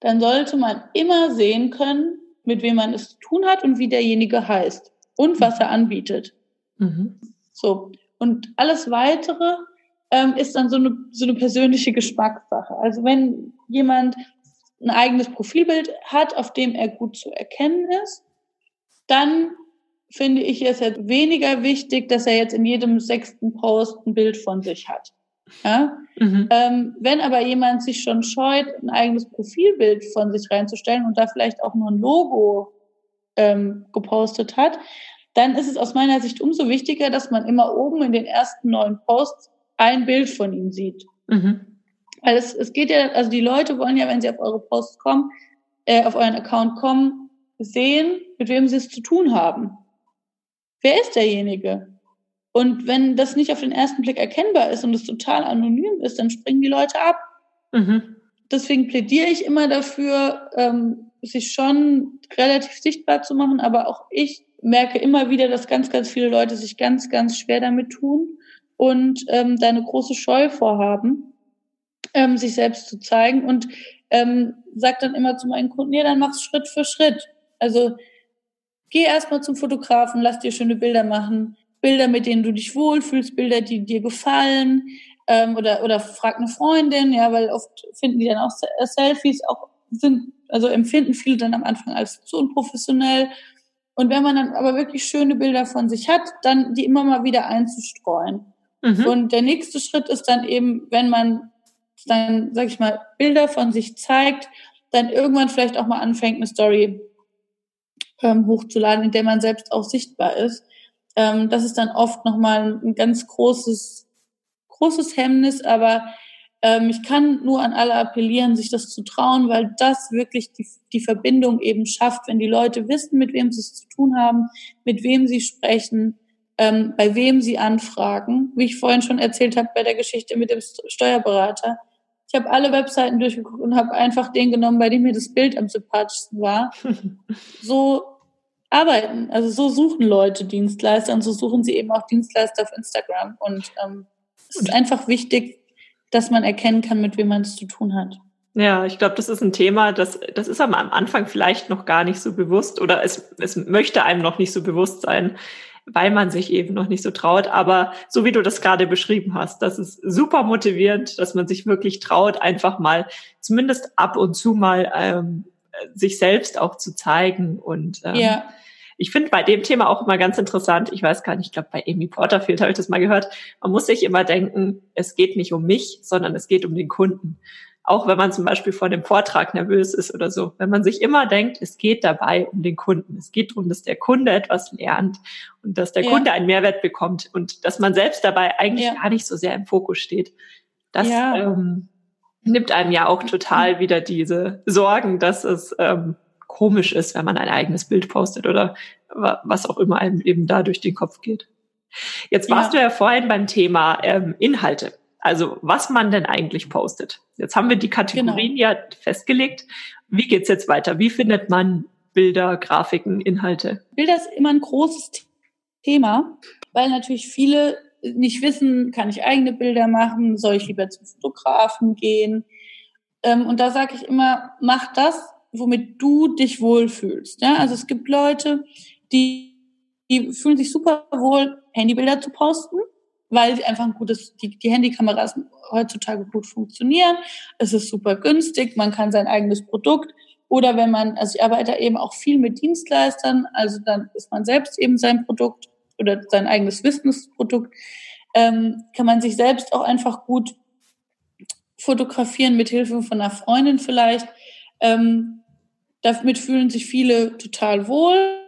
dann sollte man immer sehen können, mit wem man es zu tun hat und wie derjenige heißt und was er anbietet. Mhm. So. Und alles weitere ähm, ist dann so eine, so eine persönliche Geschmackssache. Also wenn jemand ein eigenes Profilbild hat, auf dem er gut zu erkennen ist, dann finde ich es jetzt weniger wichtig, dass er jetzt in jedem sechsten Post ein Bild von sich hat. Ja? Mhm. Ähm, wenn aber jemand sich schon scheut, ein eigenes Profilbild von sich reinzustellen und da vielleicht auch nur ein Logo ähm, gepostet hat, dann ist es aus meiner Sicht umso wichtiger, dass man immer oben in den ersten neuen Posts ein Bild von ihm sieht. Mhm. Weil es, es geht ja, also die Leute wollen ja, wenn sie auf eure Posts kommen, äh, auf euren Account kommen, sehen, mit wem sie es zu tun haben. Wer ist derjenige? Und wenn das nicht auf den ersten Blick erkennbar ist und es total anonym ist, dann springen die Leute ab. Mhm. Deswegen plädiere ich immer dafür, ähm, sich schon relativ sichtbar zu machen. Aber auch ich merke immer wieder, dass ganz, ganz viele Leute sich ganz, ganz schwer damit tun und ähm, da eine große Scheu vorhaben, ähm, sich selbst zu zeigen. Und ähm, sage dann immer zu meinen Kunden, ja, dann mach's Schritt für Schritt. Also geh erstmal zum Fotografen, lass dir schöne Bilder machen Bilder, mit denen du dich wohlfühlst, Bilder, die dir gefallen, ähm, oder, oder frag eine Freundin, ja, weil oft finden die dann auch äh, Selfies auch sind, also empfinden viele dann am Anfang als zu unprofessionell. Und wenn man dann aber wirklich schöne Bilder von sich hat, dann die immer mal wieder einzustreuen. Mhm. Und der nächste Schritt ist dann eben, wenn man dann, sag ich mal, Bilder von sich zeigt, dann irgendwann vielleicht auch mal anfängt, eine Story ähm, hochzuladen, in der man selbst auch sichtbar ist. Ähm, das ist dann oft nochmal ein ganz großes, großes Hemmnis, aber ähm, ich kann nur an alle appellieren, sich das zu trauen, weil das wirklich die, die Verbindung eben schafft, wenn die Leute wissen, mit wem sie es zu tun haben, mit wem sie sprechen, ähm, bei wem sie anfragen. Wie ich vorhin schon erzählt habe bei der Geschichte mit dem Steuerberater. Ich habe alle Webseiten durchgeguckt und habe einfach den genommen, bei dem mir das Bild am sympathischsten war. so arbeiten. Also so suchen Leute Dienstleister und so suchen sie eben auch Dienstleister auf Instagram. Und ähm, es ist einfach wichtig, dass man erkennen kann, mit wem man es zu tun hat. Ja, ich glaube, das ist ein Thema, das, das ist am Anfang vielleicht noch gar nicht so bewusst oder es, es möchte einem noch nicht so bewusst sein, weil man sich eben noch nicht so traut. Aber so wie du das gerade beschrieben hast, das ist super motivierend, dass man sich wirklich traut, einfach mal zumindest ab und zu mal ähm, sich selbst auch zu zeigen. Und ähm, ja. ich finde bei dem Thema auch immer ganz interessant, ich weiß gar nicht, ich glaube bei Amy Porterfield habe ich das mal gehört, man muss sich immer denken, es geht nicht um mich, sondern es geht um den Kunden. Auch wenn man zum Beispiel vor dem Vortrag nervös ist oder so. Wenn man sich immer denkt, es geht dabei um den Kunden. Es geht darum, dass der Kunde etwas lernt und dass der ja. Kunde einen Mehrwert bekommt und dass man selbst dabei eigentlich ja. gar nicht so sehr im Fokus steht. Das ja. ähm, nimmt einem ja auch total wieder diese Sorgen, dass es ähm, komisch ist, wenn man ein eigenes Bild postet oder was auch immer einem eben da durch den Kopf geht. Jetzt warst du ja vorhin beim Thema ähm, Inhalte. Also was man denn eigentlich postet. Jetzt haben wir die Kategorien genau. ja festgelegt. Wie geht's jetzt weiter? Wie findet man Bilder, Grafiken, Inhalte? Bilder ist immer ein großes Thema, weil natürlich viele nicht wissen, kann ich eigene Bilder machen, soll ich lieber zum Fotografen gehen. Ähm, und da sage ich immer, mach das, womit du dich wohlfühlst. Ja? Also es gibt Leute, die, die fühlen sich super wohl, Handybilder zu posten, weil sie einfach ein gutes, die, die Handykameras heutzutage gut funktionieren. Es ist super günstig, man kann sein eigenes Produkt oder wenn man, also ich arbeite eben auch viel mit Dienstleistern, also dann ist man selbst eben sein Produkt oder sein eigenes Wissensprodukt. ähm, kann man sich selbst auch einfach gut fotografieren mit Hilfe von einer Freundin vielleicht. Ähm, damit fühlen sich viele total wohl.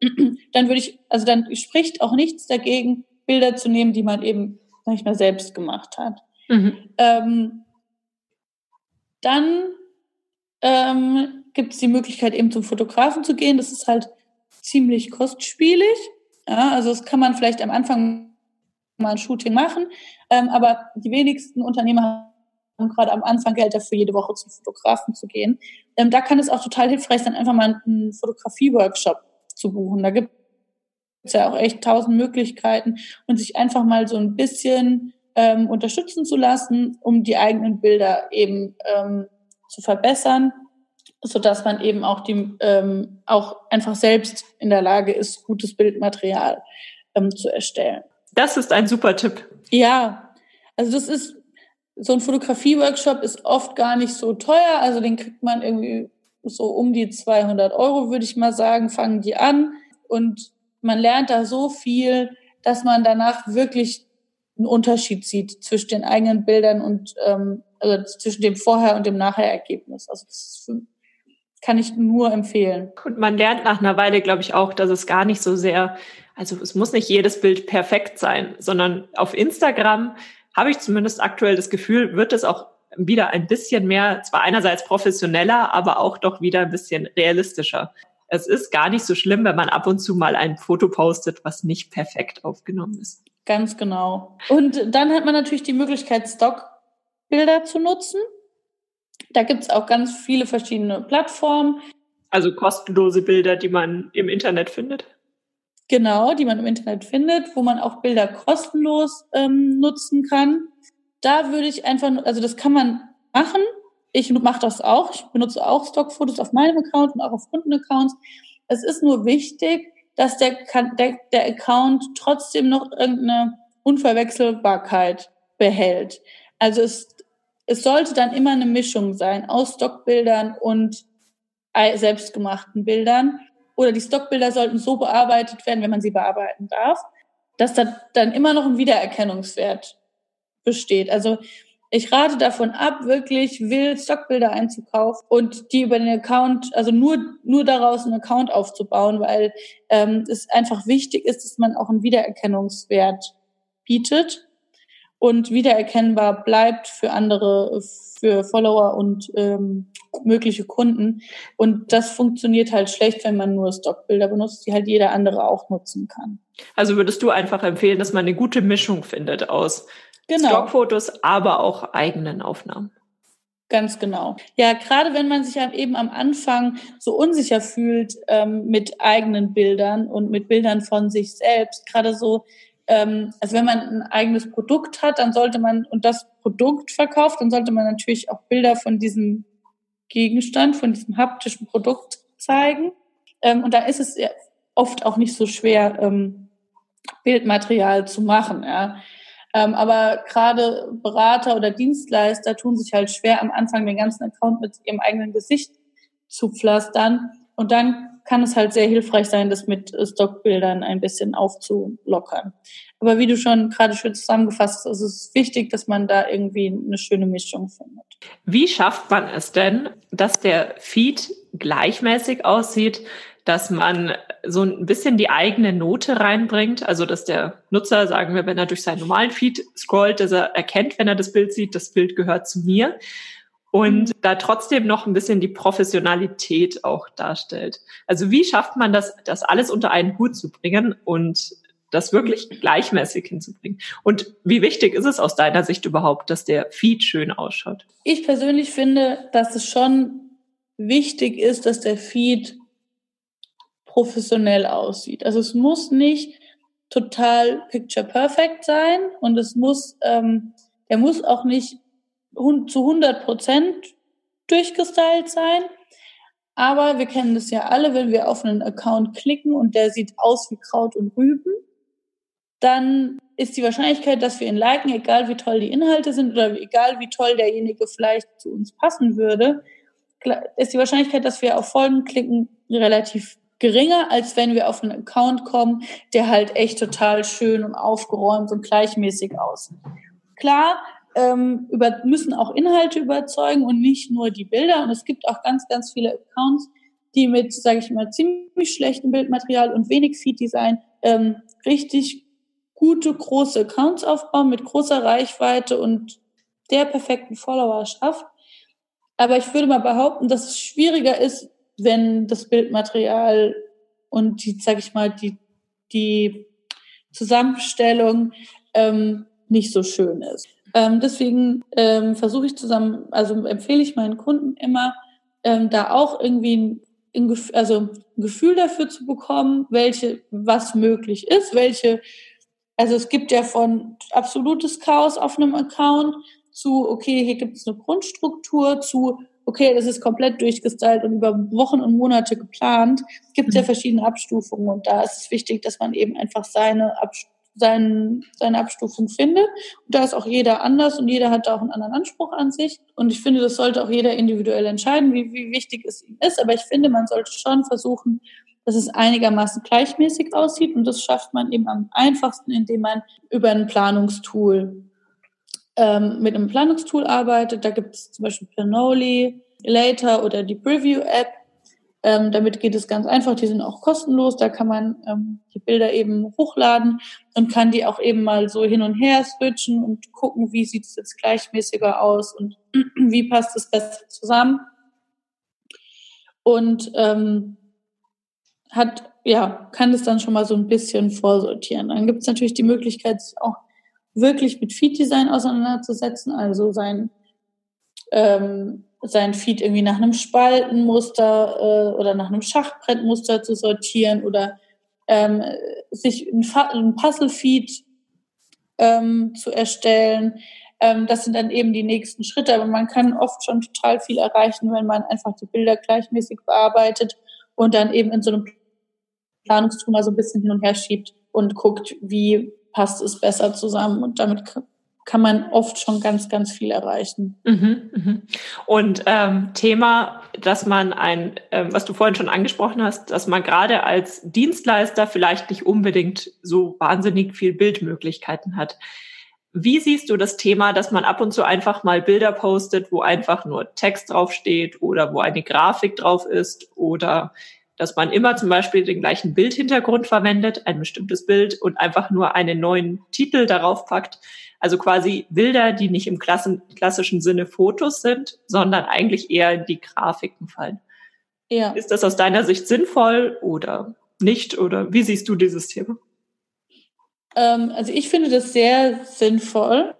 Dann würde ich, also dann spricht auch nichts dagegen, Bilder zu nehmen, die man eben, sag ich mal, selbst gemacht hat. Mhm. Ähm, dann ähm, gibt es die Möglichkeit, eben zum Fotografen zu gehen. Das ist halt ziemlich kostspielig. Ja, also das kann man vielleicht am Anfang mal ein Shooting machen, ähm, aber die wenigsten Unternehmer haben gerade am Anfang Geld dafür, jede Woche zum Fotografen zu gehen. Ähm, da kann es auch total hilfreich sein, einfach mal einen Fotografie-Workshop zu buchen. Da gibt es ja auch echt tausend Möglichkeiten und sich einfach mal so ein bisschen ähm, unterstützen zu lassen, um die eigenen Bilder eben ähm, zu verbessern, so dass man eben auch die ähm, auch einfach selbst in der Lage ist, gutes Bildmaterial ähm, zu erstellen. Das ist ein super Tipp. Ja, also das ist so ein Fotografie-Workshop ist oft gar nicht so teuer, also den kriegt man irgendwie so um die 200 Euro, würde ich mal sagen, fangen die an und man lernt da so viel, dass man danach wirklich einen Unterschied sieht zwischen den eigenen Bildern und ähm, also zwischen dem Vorher- und dem Nachher-Ergebnis. Also das kann ich nur empfehlen. Und man lernt nach einer Weile, glaube ich, auch, dass es gar nicht so sehr, also es muss nicht jedes Bild perfekt sein, sondern auf Instagram habe ich zumindest aktuell das Gefühl, wird es auch wieder ein bisschen mehr, zwar einerseits professioneller, aber auch doch wieder ein bisschen realistischer. Es ist gar nicht so schlimm, wenn man ab und zu mal ein Foto postet, was nicht perfekt aufgenommen ist. Ganz genau. Und dann hat man natürlich die Möglichkeit, Stockbilder zu nutzen. Da gibt es auch ganz viele verschiedene Plattformen. Also kostenlose Bilder, die man im Internet findet. Genau, die man im Internet findet, wo man auch Bilder kostenlos ähm, nutzen kann. Da würde ich einfach, also das kann man machen. Ich mache das auch. Ich benutze auch Stockfotos auf meinem Account und auch auf Kundenaccounts. Es ist nur wichtig, dass der, der, der Account trotzdem noch irgendeine Unverwechselbarkeit behält. Also es, es sollte dann immer eine Mischung sein aus Stockbildern und selbstgemachten Bildern. Oder die Stockbilder sollten so bearbeitet werden, wenn man sie bearbeiten darf, dass da dann immer noch ein Wiedererkennungswert besteht. Also ich rate davon ab, wirklich wild Stockbilder einzukaufen und die über den Account, also nur, nur daraus einen Account aufzubauen, weil ähm, es einfach wichtig ist, dass man auch einen Wiedererkennungswert bietet und wiedererkennbar bleibt für andere, für Follower und ähm, mögliche Kunden. Und das funktioniert halt schlecht, wenn man nur Stockbilder benutzt, die halt jeder andere auch nutzen kann. Also würdest du einfach empfehlen, dass man eine gute Mischung findet aus Genau. Stockfotos, aber auch eigenen Aufnahmen. Ganz genau. Ja, gerade wenn man sich halt eben am Anfang so unsicher fühlt ähm, mit eigenen Bildern und mit Bildern von sich selbst, gerade so, ähm, also wenn man ein eigenes Produkt hat, dann sollte man und das Produkt verkauft, dann sollte man natürlich auch Bilder von diesem Gegenstand, von diesem haptischen Produkt zeigen. Ähm, und da ist es ja oft auch nicht so schwer, ähm, Bildmaterial zu machen. Ja. Ähm, aber gerade Berater oder Dienstleister tun sich halt schwer, am Anfang den ganzen Account mit ihrem eigenen Gesicht zu pflastern. Und dann kann es halt sehr hilfreich sein, das mit Stockbildern ein bisschen aufzulockern. Aber wie du schon gerade schön zusammengefasst hast, ist es wichtig, dass man da irgendwie eine schöne Mischung findet. Wie schafft man es denn, dass der Feed gleichmäßig aussieht, dass man so ein bisschen die eigene Note reinbringt, also dass der Nutzer, sagen wir, wenn er durch seinen normalen Feed scrollt, dass er erkennt, wenn er das Bild sieht, das Bild gehört zu mir und mhm. da trotzdem noch ein bisschen die Professionalität auch darstellt. Also wie schafft man das, das alles unter einen Hut zu bringen und das wirklich gleichmäßig hinzubringen? Und wie wichtig ist es aus deiner Sicht überhaupt, dass der Feed schön ausschaut? Ich persönlich finde, dass es schon wichtig ist, dass der Feed professionell aussieht. Also es muss nicht total picture perfect sein und es muss, ähm, der muss auch nicht zu 100 Prozent durchgestylt sein. Aber wir kennen das ja alle, wenn wir auf einen Account klicken und der sieht aus wie Kraut und Rüben, dann ist die Wahrscheinlichkeit, dass wir ihn liken, egal wie toll die Inhalte sind oder egal wie toll derjenige vielleicht zu uns passen würde, ist die Wahrscheinlichkeit, dass wir auf Folgen klicken, relativ geringer, als wenn wir auf einen Account kommen, der halt echt total schön und aufgeräumt und gleichmäßig aussieht. Klar, ähm, über, müssen auch Inhalte überzeugen und nicht nur die Bilder. Und es gibt auch ganz, ganz viele Accounts, die mit, sage ich mal, ziemlich schlechtem Bildmaterial und wenig Feed-Design ähm, richtig gute, große Accounts aufbauen mit großer Reichweite und der perfekten Followerschaft. Aber ich würde mal behaupten, dass es schwieriger ist, wenn das Bildmaterial und die, sag ich mal, die, die Zusammenstellung ähm, nicht so schön ist. Ähm, deswegen ähm, versuche ich zusammen, also empfehle ich meinen Kunden immer, ähm, da auch irgendwie ein, ein, also ein Gefühl dafür zu bekommen, welche, was möglich ist, welche, also es gibt ja von absolutes Chaos auf einem Account zu, okay, hier gibt es eine Grundstruktur, zu, okay, das ist komplett durchgestylt und über Wochen und Monate geplant, gibt es ja mhm. verschiedene Abstufungen und da ist es wichtig, dass man eben einfach seine, sein, seine Abstufung findet. Und da ist auch jeder anders und jeder hat da auch einen anderen Anspruch an sich. Und ich finde, das sollte auch jeder individuell entscheiden, wie, wie wichtig es ihm ist. Aber ich finde, man sollte schon versuchen, dass es einigermaßen gleichmäßig aussieht. Und das schafft man eben am einfachsten, indem man über ein Planungstool ähm, mit einem Planungstool arbeitet. Da gibt es zum Beispiel Planoli, Later oder die Preview-App. Ähm, damit geht es ganz einfach. Die sind auch kostenlos. Da kann man ähm, die Bilder eben hochladen und kann die auch eben mal so hin und her switchen und gucken, wie sieht es jetzt gleichmäßiger aus und wie passt es besser zusammen. Und ähm, hat, ja, kann es dann schon mal so ein bisschen vorsortieren. Dann gibt es natürlich die Möglichkeit, auch wirklich mit Feed-Design auseinanderzusetzen, also sein, ähm, sein Feed irgendwie nach einem Spaltenmuster äh, oder nach einem Schachbrettmuster zu sortieren oder ähm, sich ein, ein Puzzle-Feed ähm, zu erstellen. Ähm, das sind dann eben die nächsten Schritte, aber man kann oft schon total viel erreichen, wenn man einfach die Bilder gleichmäßig bearbeitet und dann eben in so einem Planungstool mal so ein bisschen hin und her schiebt und guckt, wie passt es besser zusammen und damit kann man oft schon ganz, ganz viel erreichen. Mhm, mhm. Und ähm, Thema, dass man ein, äh, was du vorhin schon angesprochen hast, dass man gerade als Dienstleister vielleicht nicht unbedingt so wahnsinnig viel Bildmöglichkeiten hat. Wie siehst du das Thema, dass man ab und zu einfach mal Bilder postet, wo einfach nur Text draufsteht oder wo eine Grafik drauf ist oder dass man immer zum Beispiel den gleichen Bildhintergrund verwendet, ein bestimmtes Bild und einfach nur einen neuen Titel darauf packt. Also quasi Bilder, die nicht im klassischen Sinne Fotos sind, sondern eigentlich eher in die Grafiken fallen. Ja. Ist das aus deiner Sicht sinnvoll oder nicht? Oder wie siehst du dieses Thema? Ähm, also ich finde das sehr sinnvoll,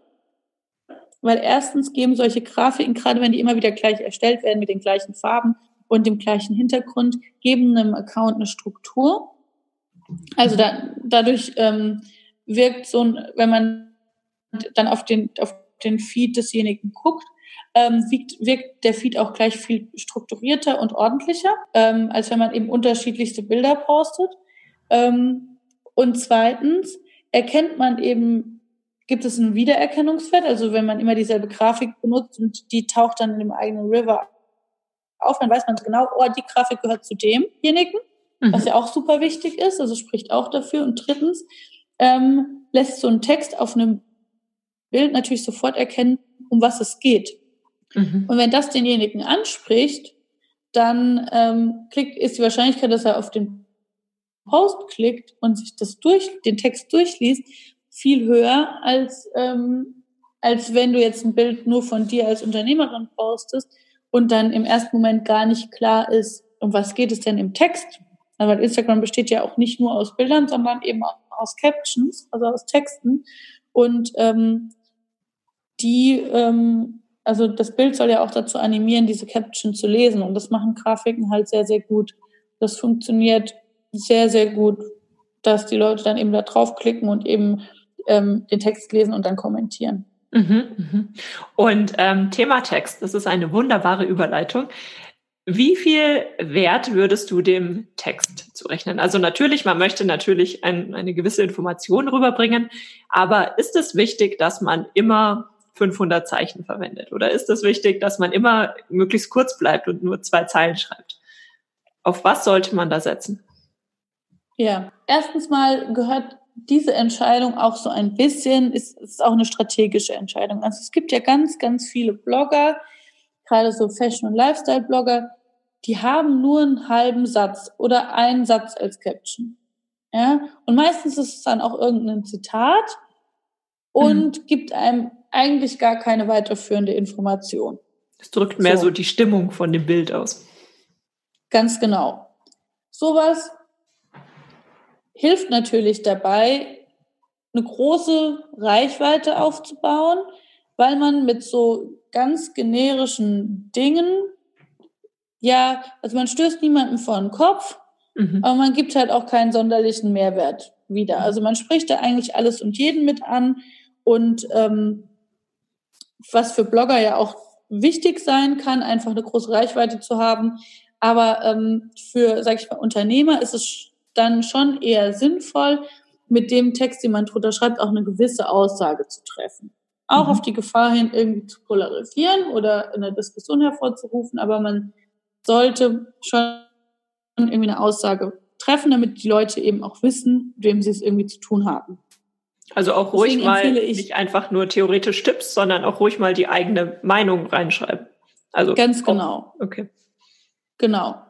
weil erstens geben solche Grafiken, gerade wenn die immer wieder gleich erstellt werden mit den gleichen Farben, und dem gleichen Hintergrund, geben einem Account eine Struktur. Also da, dadurch ähm, wirkt so ein, wenn man dann auf den, auf den Feed desjenigen guckt, ähm, wirkt, wirkt der Feed auch gleich viel strukturierter und ordentlicher, ähm, als wenn man eben unterschiedlichste Bilder postet. Ähm, und zweitens erkennt man eben, gibt es einen Wiedererkennungswert, also wenn man immer dieselbe Grafik benutzt und die taucht dann in dem eigenen River auf, dann weiß man genau, oh, die Grafik gehört zu demjenigen, mhm. was ja auch super wichtig ist, also spricht auch dafür. Und drittens ähm, lässt so ein Text auf einem Bild natürlich sofort erkennen, um was es geht. Mhm. Und wenn das denjenigen anspricht, dann ähm, klickt, ist die Wahrscheinlichkeit, dass er auf den Post klickt und sich das durch, den Text durchliest, viel höher, als, ähm, als wenn du jetzt ein Bild nur von dir als Unternehmerin postest, und dann im ersten Moment gar nicht klar ist, um was geht es denn im Text? Also weil Instagram besteht ja auch nicht nur aus Bildern, sondern eben auch aus Captions, also aus Texten. Und ähm, die, ähm, also das Bild soll ja auch dazu animieren, diese Caption zu lesen. Und das machen Grafiken halt sehr, sehr gut. Das funktioniert sehr, sehr gut, dass die Leute dann eben da draufklicken und eben ähm, den Text lesen und dann kommentieren. Mhm, mhm. Und ähm, Thema Text, das ist eine wunderbare Überleitung. Wie viel Wert würdest du dem Text zurechnen? Also natürlich, man möchte natürlich ein, eine gewisse Information rüberbringen, aber ist es wichtig, dass man immer 500 Zeichen verwendet? Oder ist es wichtig, dass man immer möglichst kurz bleibt und nur zwei Zeilen schreibt? Auf was sollte man da setzen? Ja, erstens mal gehört diese Entscheidung auch so ein bisschen, ist, ist auch eine strategische Entscheidung. Also es gibt ja ganz, ganz viele Blogger, gerade so Fashion- und Lifestyle-Blogger, die haben nur einen halben Satz oder einen Satz als Caption. Ja, und meistens ist es dann auch irgendein Zitat und mhm. gibt einem eigentlich gar keine weiterführende Information. Es drückt mehr so. so die Stimmung von dem Bild aus. Ganz genau. Sowas hilft natürlich dabei, eine große Reichweite aufzubauen, weil man mit so ganz generischen Dingen, ja, also man stößt niemanden vor den Kopf, mhm. aber man gibt halt auch keinen sonderlichen Mehrwert wieder. Mhm. Also man spricht da eigentlich alles und jeden mit an und ähm, was für Blogger ja auch wichtig sein kann, einfach eine große Reichweite zu haben. Aber ähm, für, sag ich mal, Unternehmer ist es dann schon eher sinnvoll, mit dem Text, den man drunter schreibt, auch eine gewisse Aussage zu treffen. Auch mhm. auf die Gefahr hin, irgendwie zu polarisieren oder eine Diskussion hervorzurufen, aber man sollte schon irgendwie eine Aussage treffen, damit die Leute eben auch wissen, wem sie es irgendwie zu tun haben. Also auch ruhig Deswegen mal nicht einfach nur theoretisch Tipps, sondern auch ruhig mal die eigene Meinung reinschreiben. Also ganz genau. Okay. Genau.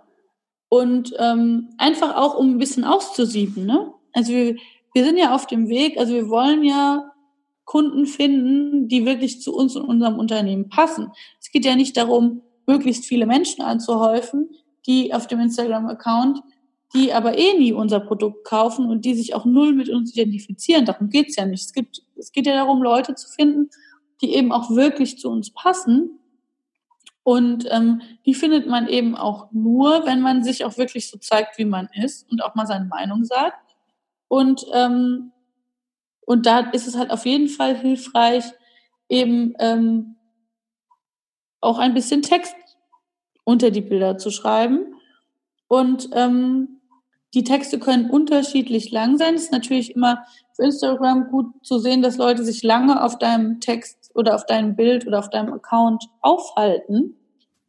Und ähm, einfach auch, um ein bisschen auszusieben. Ne? Also wir, wir sind ja auf dem Weg, also wir wollen ja Kunden finden, die wirklich zu uns und unserem Unternehmen passen. Es geht ja nicht darum, möglichst viele Menschen anzuhäufen, die auf dem Instagram-Account die aber eh nie unser Produkt kaufen und die sich auch null mit uns identifizieren. Darum geht's ja nicht. Es, gibt, es geht ja darum, Leute zu finden, die eben auch wirklich zu uns passen. Und ähm, die findet man eben auch nur, wenn man sich auch wirklich so zeigt, wie man ist und auch mal seine Meinung sagt. Und, ähm, und da ist es halt auf jeden Fall hilfreich, eben ähm, auch ein bisschen Text unter die Bilder zu schreiben. Und ähm, die Texte können unterschiedlich lang sein. Es ist natürlich immer für Instagram gut zu sehen, dass Leute sich lange auf deinem Text oder auf deinem Bild oder auf deinem Account aufhalten.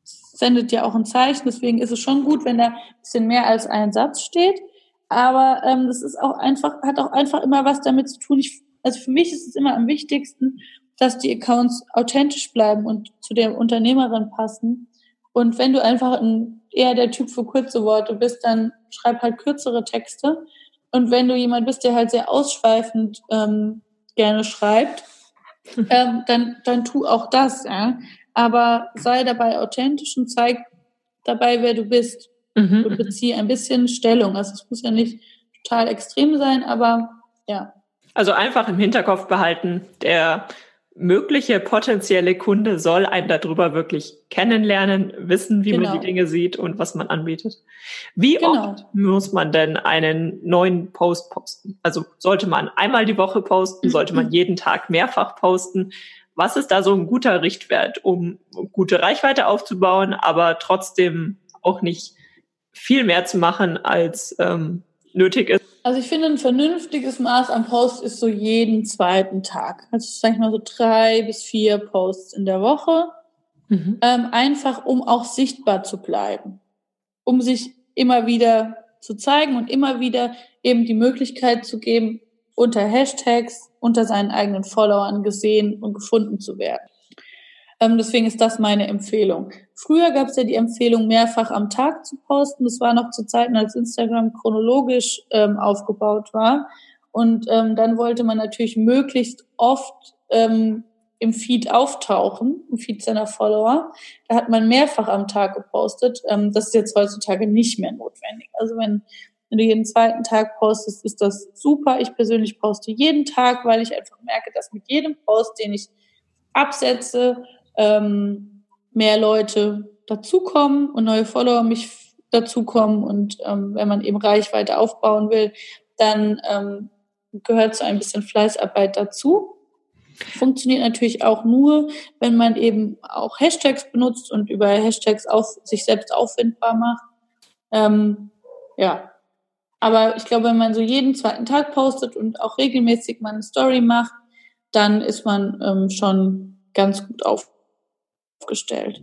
Sendet ja auch ein Zeichen, deswegen ist es schon gut, wenn da ein bisschen mehr als ein Satz steht. Aber ähm, das ist auch einfach, hat auch einfach immer was damit zu tun. Ich, also für mich ist es immer am wichtigsten, dass die Accounts authentisch bleiben und zu der Unternehmerin passen. Und wenn du einfach ein eher der Typ für kurze Worte bist, dann schreib halt kürzere Texte. Und wenn du jemand bist, der halt sehr ausschweifend ähm, gerne schreibt, ähm, dann, dann tu auch das. Ja? Aber sei dabei authentisch und zeig dabei, wer du bist. Mhm. Und beziehe ein bisschen Stellung. Also es muss ja nicht total extrem sein, aber ja. Also einfach im Hinterkopf behalten, der mögliche potenzielle Kunde soll einen darüber wirklich kennenlernen, wissen, wie genau. man die genau. Dinge sieht und was man anbietet. Wie genau. oft muss man denn einen neuen Post posten? Also sollte man einmal die Woche posten, sollte man jeden Tag mehrfach posten? Was ist da so ein guter Richtwert, um gute Reichweite aufzubauen, aber trotzdem auch nicht viel mehr zu machen, als ähm, nötig ist? Also ich finde, ein vernünftiges Maß am Post ist so jeden zweiten Tag. Also sag ich mal so drei bis vier Posts in der Woche. Mhm. Ähm, einfach, um auch sichtbar zu bleiben. Um sich immer wieder zu zeigen und immer wieder eben die Möglichkeit zu geben, unter Hashtags, unter seinen eigenen Followern gesehen und gefunden zu werden. Ähm, deswegen ist das meine Empfehlung. Früher gab es ja die Empfehlung, mehrfach am Tag zu posten. Das war noch zu Zeiten, als Instagram chronologisch ähm, aufgebaut war. Und ähm, dann wollte man natürlich möglichst oft ähm, im Feed auftauchen, im Feed seiner Follower. Da hat man mehrfach am Tag gepostet. Ähm, das ist jetzt heutzutage nicht mehr notwendig. Also wenn, wenn du jeden zweiten Tag postest, ist das super. Ich persönlich poste jeden Tag, weil ich einfach merke, dass mit jedem Post, den ich absetze, ähm, mehr Leute dazukommen und neue Follower mich dazukommen. Und ähm, wenn man eben Reichweite aufbauen will, dann ähm, gehört so ein bisschen Fleißarbeit dazu. Funktioniert natürlich auch nur, wenn man eben auch Hashtags benutzt und über Hashtags auf, sich selbst auffindbar macht. Ähm, ja, aber ich glaube, wenn man so jeden zweiten Tag postet und auch regelmäßig mal eine Story macht, dann ist man ähm, schon ganz gut auf, aufgestellt.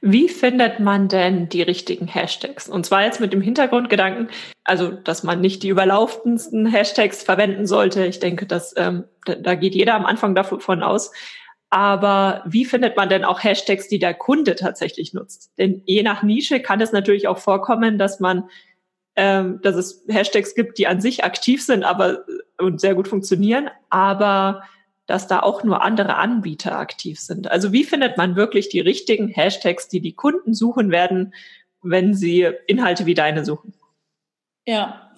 Wie findet man denn die richtigen Hashtags? Und zwar jetzt mit dem Hintergrundgedanken, also dass man nicht die überlaufendsten Hashtags verwenden sollte. Ich denke, dass ähm, da, da geht jeder am Anfang davon aus. Aber wie findet man denn auch Hashtags, die der Kunde tatsächlich nutzt? Denn je nach Nische kann es natürlich auch vorkommen, dass man, ähm, dass es Hashtags gibt, die an sich aktiv sind, aber und sehr gut funktionieren, aber dass da auch nur andere Anbieter aktiv sind. Also wie findet man wirklich die richtigen Hashtags, die die Kunden suchen werden, wenn sie Inhalte wie deine suchen? Ja.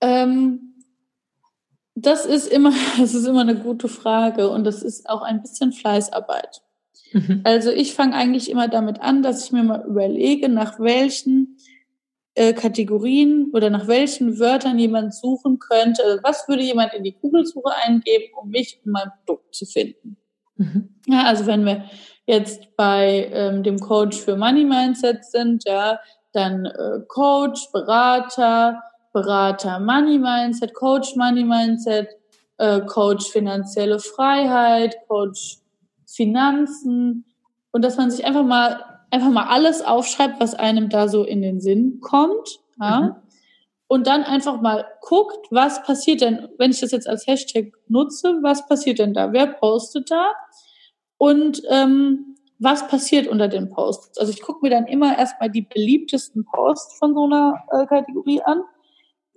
Ähm das ist immer, das ist immer eine gute Frage und das ist auch ein bisschen Fleißarbeit. Mhm. Also ich fange eigentlich immer damit an, dass ich mir mal überlege, nach welchen äh, Kategorien oder nach welchen Wörtern jemand suchen könnte. Also was würde jemand in die Google-Suche eingeben, um mich und mein Produkt zu finden? Mhm. Ja, also wenn wir jetzt bei ähm, dem Coach für Money Mindset sind, ja, dann äh, Coach, Berater, Berater Money Mindset, Coach Money Mindset, äh, Coach finanzielle Freiheit, Coach Finanzen und dass man sich einfach mal einfach mal alles aufschreibt, was einem da so in den Sinn kommt, ja? Mhm. Und dann einfach mal guckt, was passiert denn, wenn ich das jetzt als Hashtag nutze, was passiert denn da? Wer postet da? Und ähm, was passiert unter den Posts? Also ich gucke mir dann immer erstmal die beliebtesten Posts von so einer äh, Kategorie an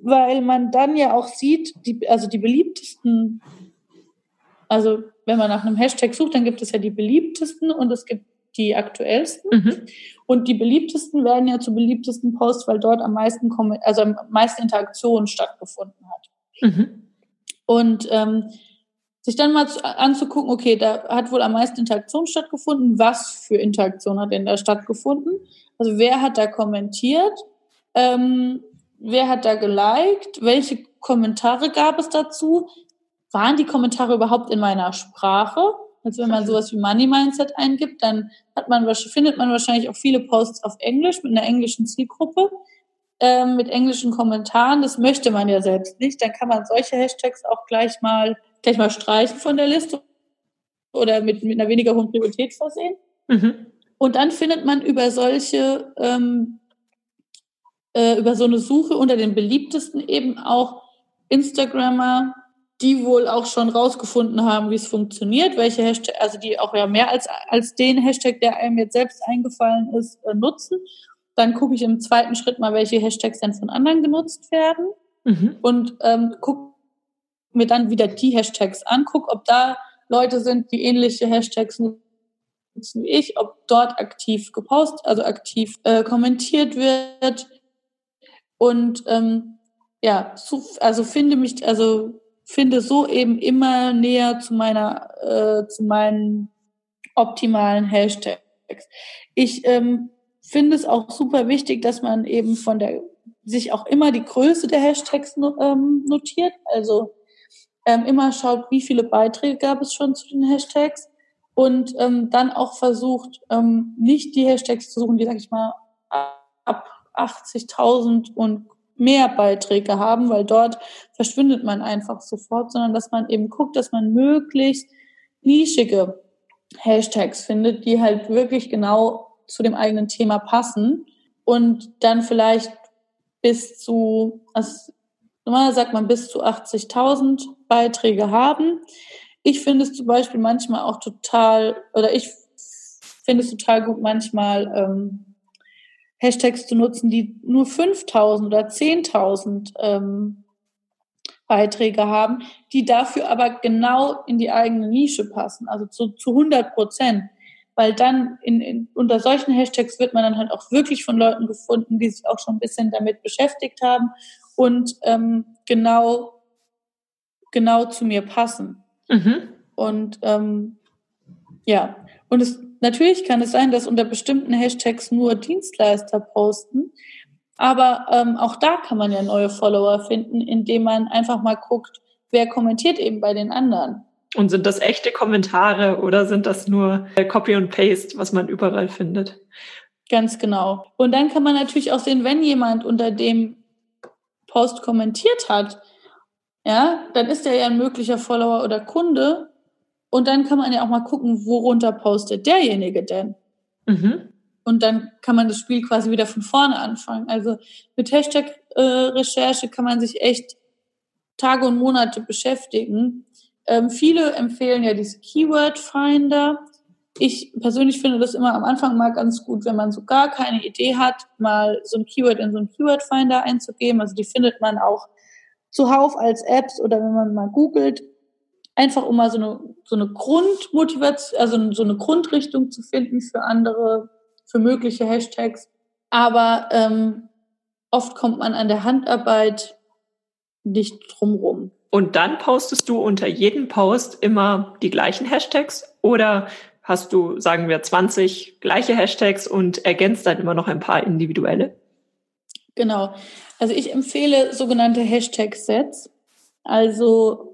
weil man dann ja auch sieht, die, also die beliebtesten, also wenn man nach einem Hashtag sucht, dann gibt es ja die beliebtesten und es gibt die aktuellsten. Mhm. Und die beliebtesten werden ja zu beliebtesten Posts, weil dort am meisten, also am meisten Interaktion stattgefunden hat. Mhm. Und ähm, sich dann mal zu, anzugucken, okay, da hat wohl am meisten Interaktion stattgefunden. Was für Interaktion hat denn da stattgefunden? Also wer hat da kommentiert? Ähm, Wer hat da geliked? Welche Kommentare gab es dazu? Waren die Kommentare überhaupt in meiner Sprache? Also wenn man sowas wie Money Mindset eingibt, dann hat man, findet man wahrscheinlich auch viele Posts auf Englisch mit einer englischen Zielgruppe, ähm, mit englischen Kommentaren. Das möchte man ja selbst nicht. Dann kann man solche Hashtags auch gleich mal, gleich mal streichen von der Liste oder mit, mit einer weniger hohen Priorität versehen. Mhm. Und dann findet man über solche ähm, äh, über so eine Suche unter den beliebtesten eben auch Instagrammer, die wohl auch schon rausgefunden haben, wie es funktioniert, welche Hashtag, also die auch ja mehr als, als den Hashtag, der einem jetzt selbst eingefallen ist, äh, nutzen. Dann gucke ich im zweiten Schritt mal, welche Hashtags denn von anderen genutzt werden mhm. und ähm, gucke mir dann wieder die Hashtags an, gucke, ob da Leute sind, die ähnliche Hashtags nutzen wie ich, ob dort aktiv gepostet, also aktiv äh, kommentiert wird, und ähm, ja, so, also finde mich, also finde so eben immer näher zu meiner, äh, zu meinen optimalen Hashtags. Ich ähm, finde es auch super wichtig, dass man eben von der sich auch immer die Größe der Hashtags ähm, notiert. Also ähm, immer schaut, wie viele Beiträge gab es schon zu den Hashtags und ähm, dann auch versucht, ähm, nicht die Hashtags zu suchen, die, sag ich mal, ab 80.000 und mehr Beiträge haben, weil dort verschwindet man einfach sofort, sondern dass man eben guckt, dass man möglichst nischige Hashtags findet, die halt wirklich genau zu dem eigenen Thema passen und dann vielleicht bis zu, also normal sagt man bis zu 80.000 Beiträge haben. Ich finde es zum Beispiel manchmal auch total, oder ich finde es total gut manchmal, ähm, Hashtags zu nutzen, die nur 5000 oder 10.000 ähm, Beiträge haben, die dafür aber genau in die eigene Nische passen, also zu, zu 100 Prozent. Weil dann in, in, unter solchen Hashtags wird man dann halt auch wirklich von Leuten gefunden, die sich auch schon ein bisschen damit beschäftigt haben und ähm, genau, genau zu mir passen. Mhm. Und ähm, ja, und es Natürlich kann es sein, dass unter bestimmten Hashtags nur Dienstleister posten, aber ähm, auch da kann man ja neue Follower finden, indem man einfach mal guckt, wer kommentiert eben bei den anderen. Und sind das echte Kommentare oder sind das nur äh, Copy und Paste, was man überall findet? Ganz genau. Und dann kann man natürlich auch sehen, wenn jemand unter dem Post kommentiert hat, ja, dann ist er ja ein möglicher Follower oder Kunde und dann kann man ja auch mal gucken, worunter postet derjenige denn. Mhm. Und dann kann man das Spiel quasi wieder von vorne anfangen. Also mit Hashtag-Recherche kann man sich echt Tage und Monate beschäftigen. Ähm, viele empfehlen ja diese Keyword Finder. Ich persönlich finde das immer am Anfang mal ganz gut, wenn man so gar keine Idee hat, mal so ein Keyword in so einen Keyword Finder einzugeben. Also die findet man auch zuhauf als Apps oder wenn man mal googelt, einfach um mal so eine, so eine Grundmotivation, also so eine Grundrichtung zu finden für andere, für mögliche Hashtags. Aber ähm, oft kommt man an der Handarbeit nicht drumrum. Und dann postest du unter jedem Post immer die gleichen Hashtags oder hast du, sagen wir, 20 gleiche Hashtags und ergänzt dann immer noch ein paar individuelle? Genau. Also ich empfehle sogenannte Hashtag-Sets. Also,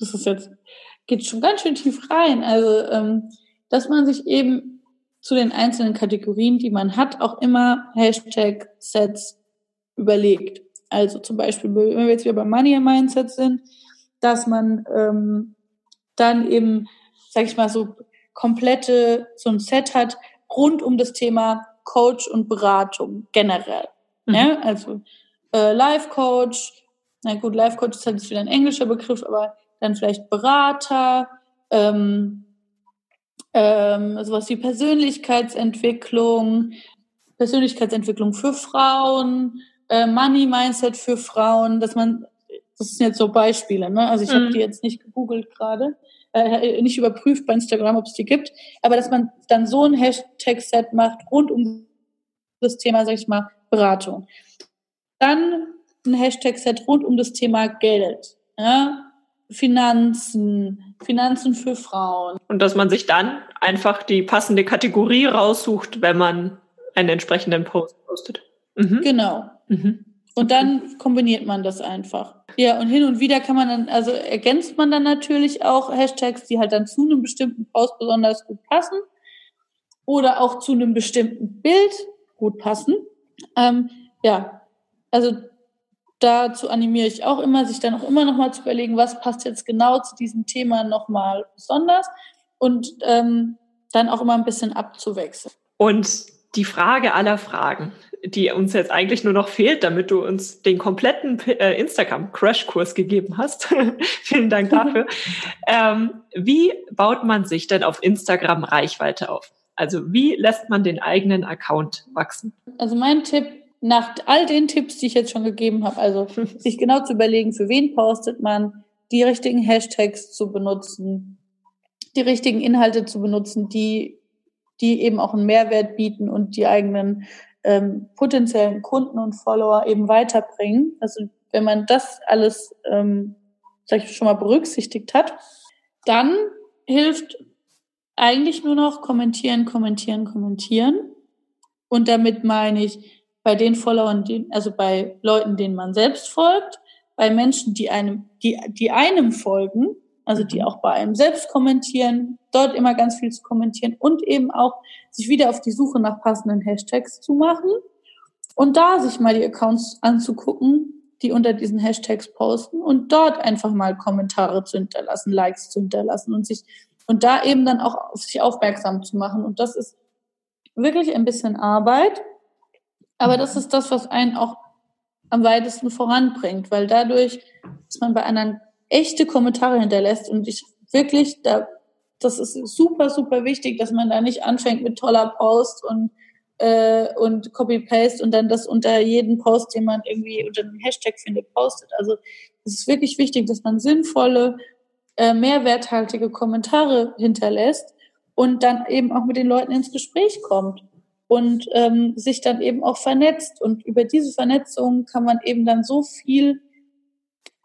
das ist jetzt, geht schon ganz schön tief rein. Also, ähm, dass man sich eben zu den einzelnen Kategorien, die man hat, auch immer Hashtag-Sets überlegt. Also zum Beispiel, wenn wir jetzt wieder beim Money Mindset sind, dass man ähm, dann eben, sag ich mal, so komplette, so ein Set hat rund um das Thema Coach und Beratung generell. Mhm. Ne? Also äh, Life Coach, na gut, Life Coach ist halt jetzt wieder ein englischer Begriff, aber dann vielleicht Berater, ähm, ähm, sowas wie Persönlichkeitsentwicklung, Persönlichkeitsentwicklung für Frauen, äh, Money Mindset für Frauen, dass man, das sind jetzt so Beispiele, ne? Also ich mhm. habe die jetzt nicht gegoogelt gerade, äh, nicht überprüft bei Instagram, ob es die gibt, aber dass man dann so ein Hashtag-Set macht rund um das Thema, sag ich mal, Beratung. Dann ein Hashtag-Set rund um das Thema Geld, ja? Finanzen, Finanzen für Frauen. Und dass man sich dann einfach die passende Kategorie raussucht, wenn man einen entsprechenden Post postet. Mhm. Genau. Mhm. Und dann kombiniert man das einfach. Ja, und hin und wieder kann man dann, also ergänzt man dann natürlich auch Hashtags, die halt dann zu einem bestimmten Post besonders gut passen oder auch zu einem bestimmten Bild gut passen. Ähm, ja, also dazu animiere ich auch immer, sich dann auch immer nochmal zu überlegen, was passt jetzt genau zu diesem Thema nochmal besonders und ähm, dann auch immer ein bisschen abzuwechseln. Und die Frage aller Fragen die uns jetzt eigentlich nur noch fehlt, damit du uns den kompletten äh, Instagram-Crash-Kurs gegeben hast. Vielen Dank dafür. ähm, wie baut man sich denn auf Instagram Reichweite auf? Also wie lässt man den eigenen Account wachsen? Also mein Tipp nach all den Tipps, die ich jetzt schon gegeben habe, also sich genau zu überlegen, für wen postet man, die richtigen Hashtags zu benutzen, die richtigen Inhalte zu benutzen, die die eben auch einen Mehrwert bieten und die eigenen ähm, potenziellen Kunden und Follower eben weiterbringen. Also wenn man das alles, ähm, sag ich schon mal berücksichtigt hat, dann hilft eigentlich nur noch kommentieren, kommentieren, kommentieren. Und damit meine ich bei den Followern, also bei Leuten, denen man selbst folgt, bei Menschen, die einem, die, die einem folgen, also die mhm. auch bei einem selbst kommentieren, dort immer ganz viel zu kommentieren und eben auch sich wieder auf die Suche nach passenden Hashtags zu machen und da sich mal die Accounts anzugucken, die unter diesen Hashtags posten und dort einfach mal Kommentare zu hinterlassen, Likes zu hinterlassen und sich und da eben dann auch auf sich aufmerksam zu machen. Und das ist wirklich ein bisschen Arbeit, aber das ist das, was einen auch am weitesten voranbringt, weil dadurch, dass man bei anderen echte Kommentare hinterlässt und ich wirklich, da, das ist super, super wichtig, dass man da nicht anfängt mit toller Post und äh, und Copy-Paste und dann das unter jeden Post, den man irgendwie unter einem Hashtag findet, postet. Also es ist wirklich wichtig, dass man sinnvolle, äh, mehrwerthaltige Kommentare hinterlässt und dann eben auch mit den Leuten ins Gespräch kommt und ähm, sich dann eben auch vernetzt. Und über diese Vernetzung kann man eben dann so viel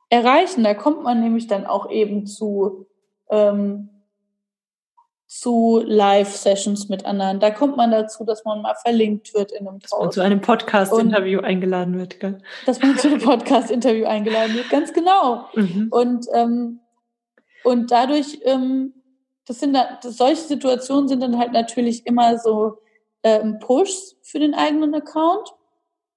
erreichen. Da kommt man nämlich dann auch eben zu, ähm, zu Live-Sessions mit anderen. Da kommt man dazu, dass man mal verlinkt wird in einem. Dass man zu einem Podcast-Interview eingeladen wird, gell? Dass man zu einem Podcast-Interview eingeladen wird, ganz genau. Mhm. Und, ähm, und dadurch, ähm, das sind da, das, solche Situationen sind dann halt natürlich immer so ähm, Pushs für den eigenen Account.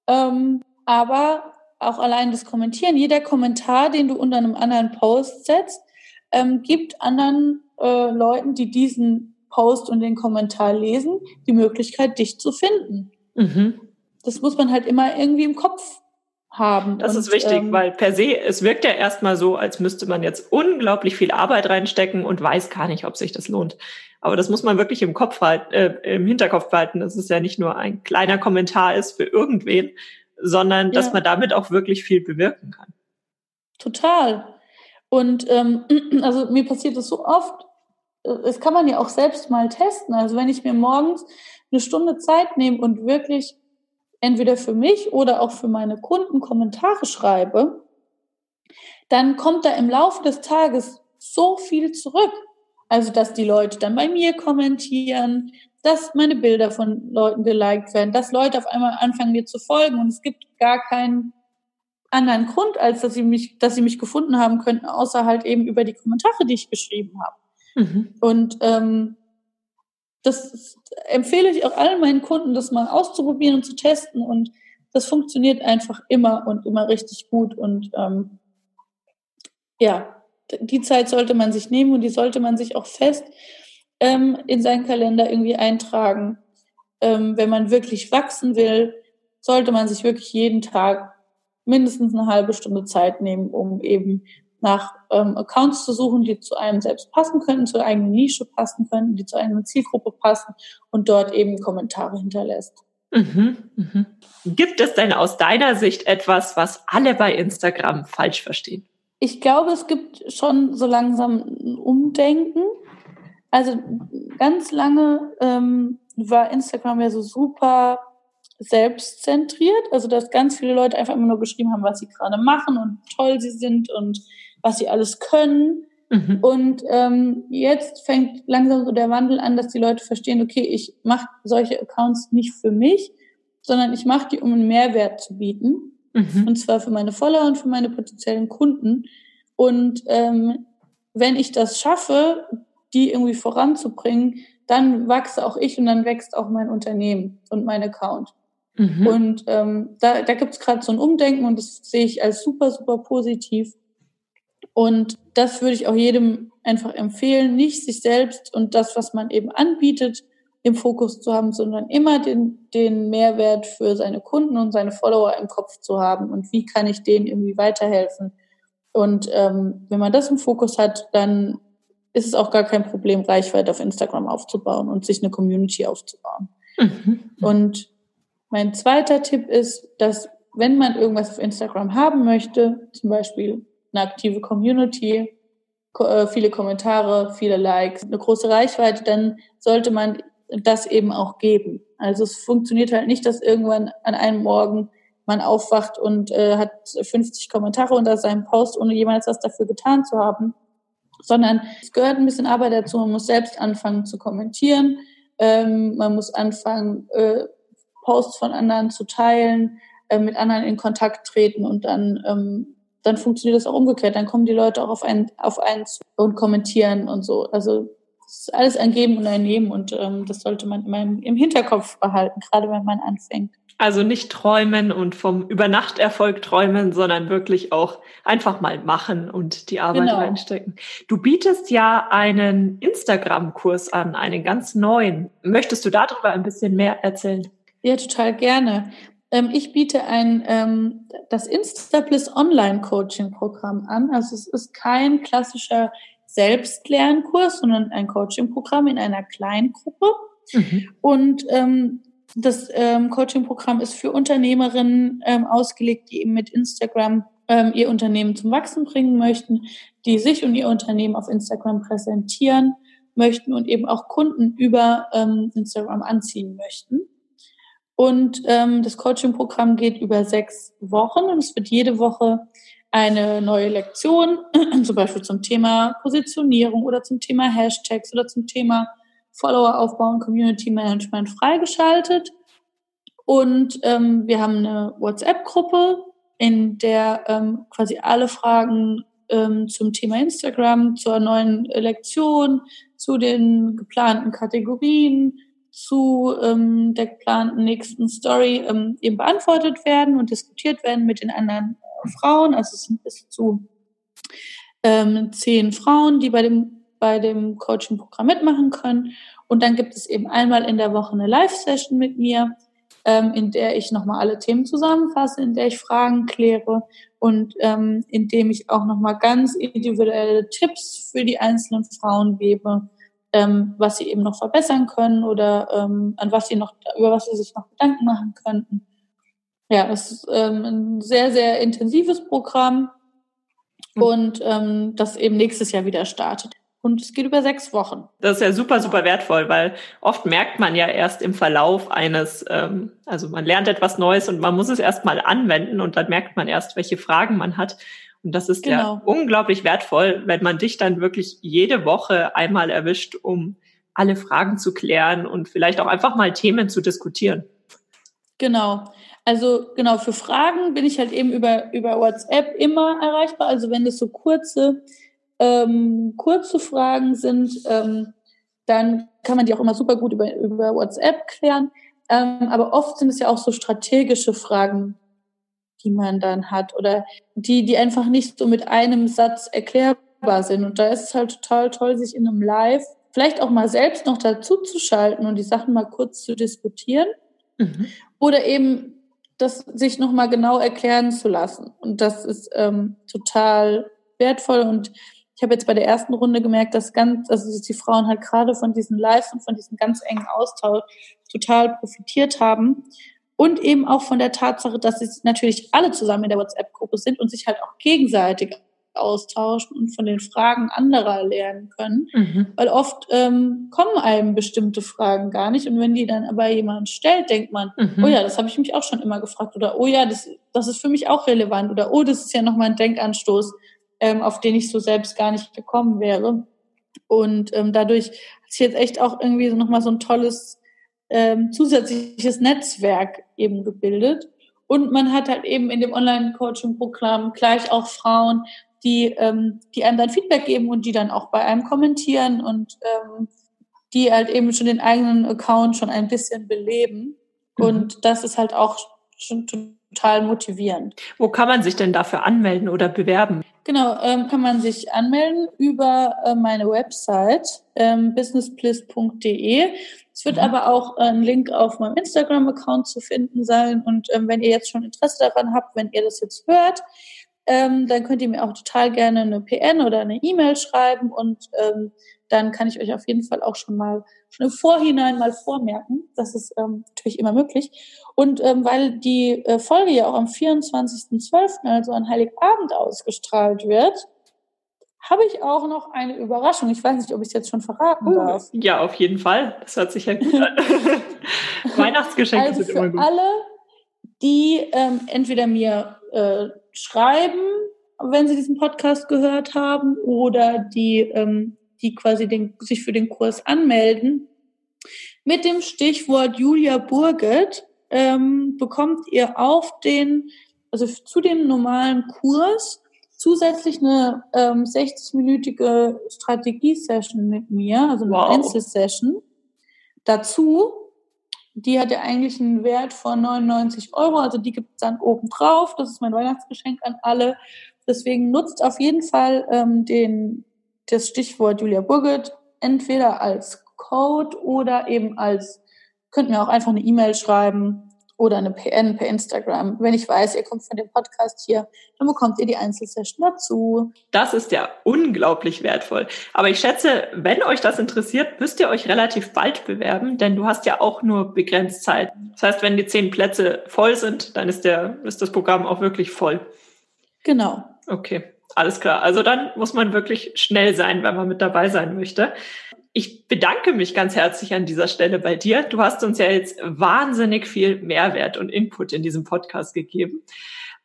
Ähm, aber auch allein das Kommentieren, jeder Kommentar, den du unter einem anderen Post setzt, ähm, gibt anderen äh, Leuten, die diesen Post und den Kommentar lesen, die Möglichkeit, dich zu finden. Mhm. Das muss man halt immer irgendwie im Kopf haben. Das und, ist wichtig, ähm, weil per se, es wirkt ja erstmal so, als müsste man jetzt unglaublich viel Arbeit reinstecken und weiß gar nicht, ob sich das lohnt. Aber das muss man wirklich im Kopf halten, äh, im Hinterkopf halten, dass es ja nicht nur ein kleiner Kommentar ist für irgendwen, sondern ja. dass man damit auch wirklich viel bewirken kann. Total. Und ähm, also mir passiert das so oft, äh, das kann man ja auch selbst mal testen. Also wenn ich mir morgens eine Stunde Zeit nehme und wirklich entweder für mich oder auch für meine Kunden Kommentare schreibe, dann kommt da im Laufe des Tages so viel zurück. Also, dass die Leute dann bei mir kommentieren, dass meine Bilder von Leuten geliked werden, dass Leute auf einmal anfangen, mir zu folgen und es gibt gar keinen anderen Grund, als dass sie mich, dass sie mich gefunden haben könnten, außer halt eben über die Kommentare, die ich geschrieben habe. Mhm. Und ähm, das empfehle ich auch allen meinen Kunden, das mal auszuprobieren und zu testen. Und das funktioniert einfach immer und immer richtig gut. Und ähm, ja, die Zeit sollte man sich nehmen und die sollte man sich auch fest ähm, in seinen Kalender irgendwie eintragen. Ähm, wenn man wirklich wachsen will, sollte man sich wirklich jeden Tag mindestens eine halbe Stunde Zeit nehmen, um eben nach ähm, Accounts zu suchen, die zu einem selbst passen könnten, zur eigenen Nische passen könnten, die zu einer Zielgruppe passen und dort eben Kommentare hinterlässt. Mhm, mhm. Gibt es denn aus deiner Sicht etwas, was alle bei Instagram falsch verstehen? Ich glaube, es gibt schon so langsam ein Umdenken. Also ganz lange ähm, war Instagram ja so super selbstzentriert, also dass ganz viele Leute einfach immer nur geschrieben haben, was sie gerade machen und toll sie sind und was sie alles können. Mhm. Und ähm, jetzt fängt langsam so der Wandel an, dass die Leute verstehen, okay, ich mache solche Accounts nicht für mich, sondern ich mache die, um einen Mehrwert zu bieten. Mhm. Und zwar für meine Follower und für meine potenziellen Kunden. Und ähm, wenn ich das schaffe, die irgendwie voranzubringen, dann wachse auch ich und dann wächst auch mein Unternehmen und mein Account. Mhm. Und ähm, da, da gibt es gerade so ein Umdenken und das sehe ich als super, super positiv. Und das würde ich auch jedem einfach empfehlen, nicht sich selbst und das, was man eben anbietet, im Fokus zu haben, sondern immer den, den Mehrwert für seine Kunden und seine Follower im Kopf zu haben und wie kann ich denen irgendwie weiterhelfen. Und ähm, wenn man das im Fokus hat, dann ist es auch gar kein Problem, Reichweite auf Instagram aufzubauen und sich eine Community aufzubauen. Mhm. Und mein zweiter Tipp ist, dass wenn man irgendwas auf Instagram haben möchte, zum Beispiel eine aktive Community, äh, viele Kommentare, viele Likes, eine große Reichweite, dann sollte man das eben auch geben. Also es funktioniert halt nicht, dass irgendwann an einem Morgen man aufwacht und äh, hat 50 Kommentare unter seinem Post, ohne jemals was dafür getan zu haben, sondern es gehört ein bisschen Arbeit dazu. Man muss selbst anfangen zu kommentieren, ähm, man muss anfangen, äh, Posts von anderen zu teilen, äh, mit anderen in Kontakt treten und dann ähm, dann funktioniert das auch umgekehrt. Dann kommen die Leute auch auf einen, auf einen und kommentieren und so. Also es ist alles ein Geben und ein Nehmen und ähm, das sollte man immer im, im Hinterkopf behalten, gerade wenn man anfängt. Also nicht träumen und vom Übernachterfolg träumen, sondern wirklich auch einfach mal machen und die Arbeit genau. reinstecken. Du bietest ja einen Instagram-Kurs an, einen ganz neuen. Möchtest du darüber ein bisschen mehr erzählen? Ja, total gerne. Ähm, ich biete ein ähm, das Instabliss Online Coaching Programm an. Also es ist kein klassischer Selbstlernkurs, sondern ein Coaching Programm in einer kleinen Gruppe. Mhm. Und ähm, das ähm, Coaching Programm ist für Unternehmerinnen ähm, ausgelegt, die eben mit Instagram ähm, ihr Unternehmen zum Wachsen bringen möchten, die sich und ihr Unternehmen auf Instagram präsentieren möchten und eben auch Kunden über ähm, Instagram anziehen möchten. Und ähm, das Coaching-Programm geht über sechs Wochen und es wird jede Woche eine neue Lektion, zum Beispiel zum Thema Positionierung oder zum Thema Hashtags oder zum Thema Follower aufbauen, Community Management freigeschaltet. Und ähm, wir haben eine WhatsApp-Gruppe, in der ähm, quasi alle Fragen ähm, zum Thema Instagram, zur neuen Lektion, zu den geplanten Kategorien, zu ähm, der geplanten nächsten Story ähm, eben beantwortet werden und diskutiert werden mit den anderen Frauen. Also es sind bis zu ähm, zehn Frauen, die bei dem bei dem Coaching-Programm mitmachen können. Und dann gibt es eben einmal in der Woche eine Live-Session mit mir, ähm, in der ich nochmal alle Themen zusammenfasse, in der ich Fragen kläre und ähm, in dem ich auch nochmal ganz individuelle Tipps für die einzelnen Frauen gebe, ähm, was sie eben noch verbessern können oder ähm, an was sie noch, über was sie sich noch Gedanken machen könnten. Ja, es ist ähm, ein sehr, sehr intensives Programm hm. und ähm, das eben nächstes Jahr wieder startet. Und es geht über sechs Wochen. Das ist ja super, super wertvoll, weil oft merkt man ja erst im Verlauf eines, ähm, also man lernt etwas Neues und man muss es erst mal anwenden und dann merkt man erst, welche Fragen man hat. Und das ist genau. ja unglaublich wertvoll, wenn man dich dann wirklich jede Woche einmal erwischt, um alle Fragen zu klären und vielleicht auch einfach mal Themen zu diskutieren. Genau. Also genau, für Fragen bin ich halt eben über, über WhatsApp immer erreichbar. Also wenn es so kurze ähm, kurze Fragen sind, ähm, dann kann man die auch immer super gut über, über WhatsApp klären. Ähm, aber oft sind es ja auch so strategische Fragen, die man dann hat oder die, die einfach nicht so mit einem Satz erklärbar sind. Und da ist es halt total toll, sich in einem Live vielleicht auch mal selbst noch dazu zu schalten und die Sachen mal kurz zu diskutieren. Mhm. Oder eben das sich nochmal genau erklären zu lassen. Und das ist ähm, total wertvoll und ich habe jetzt bei der ersten Runde gemerkt, dass ganz, also die Frauen halt gerade von diesen Live und von diesem ganz engen Austausch total profitiert haben. Und eben auch von der Tatsache, dass sie natürlich alle zusammen in der WhatsApp-Gruppe sind und sich halt auch gegenseitig austauschen und von den Fragen anderer lernen können. Mhm. Weil oft ähm, kommen einem bestimmte Fragen gar nicht. Und wenn die dann aber jemand stellt, denkt man, mhm. oh ja, das habe ich mich auch schon immer gefragt. Oder oh ja, das, das ist für mich auch relevant. Oder oh, das ist ja nochmal ein Denkanstoß ähm, auf den ich so selbst gar nicht gekommen wäre. Und ähm, dadurch hat sich jetzt echt auch irgendwie so nochmal so ein tolles ähm, zusätzliches Netzwerk eben gebildet. Und man hat halt eben in dem Online-Coaching-Programm gleich auch Frauen, die, ähm, die einem dann Feedback geben und die dann auch bei einem kommentieren und ähm, die halt eben schon den eigenen Account schon ein bisschen beleben. Mhm. Und das ist halt auch schon total motivierend. Wo kann man sich denn dafür anmelden oder bewerben? Genau, ähm, kann man sich anmelden über äh, meine Website ähm, businessbliss.de. Es wird mhm. aber auch ein Link auf meinem Instagram-Account zu finden sein. Und ähm, wenn ihr jetzt schon Interesse daran habt, wenn ihr das jetzt hört, ähm, dann könnt ihr mir auch total gerne eine PN oder eine E-Mail schreiben und ähm, dann kann ich euch auf jeden Fall auch schon mal schon im Vorhinein mal vormerken. Das ist ähm, natürlich immer möglich. Und ähm, weil die äh, Folge ja auch am 24.12., also an Heiligabend ausgestrahlt wird, habe ich auch noch eine Überraschung. Ich weiß nicht, ob ich es jetzt schon verraten oh, darf. Ja, auf jeden Fall. Das hört sich ja gut an. Weihnachtsgeschenke also sind immer gut. alle, die ähm, entweder mir äh, schreiben, wenn sie diesen Podcast gehört haben, oder die ähm, die quasi den, sich für den Kurs anmelden. Mit dem Stichwort Julia Burget ähm, bekommt ihr auf den, also zu dem normalen Kurs zusätzlich eine ähm, 60-minütige Strategie-Session mit mir, also eine wow. Einzelsession. Dazu, die hat ja eigentlich einen Wert von 99 Euro, also die gibt es dann oben drauf. Das ist mein Weihnachtsgeschenk an alle. Deswegen nutzt auf jeden Fall ähm, den das Stichwort Julia Burgert entweder als Code oder eben als, könnt mir auch einfach eine E-Mail schreiben oder eine PN per Instagram. Wenn ich weiß, ihr kommt von dem Podcast hier, dann bekommt ihr die Einzelsession dazu. Das ist ja unglaublich wertvoll. Aber ich schätze, wenn euch das interessiert, müsst ihr euch relativ bald bewerben, denn du hast ja auch nur begrenzt Zeit. Das heißt, wenn die zehn Plätze voll sind, dann ist der, ist das Programm auch wirklich voll. Genau. Okay. Alles klar. Also dann muss man wirklich schnell sein, wenn man mit dabei sein möchte. Ich bedanke mich ganz herzlich an dieser Stelle bei dir. Du hast uns ja jetzt wahnsinnig viel Mehrwert und Input in diesem Podcast gegeben.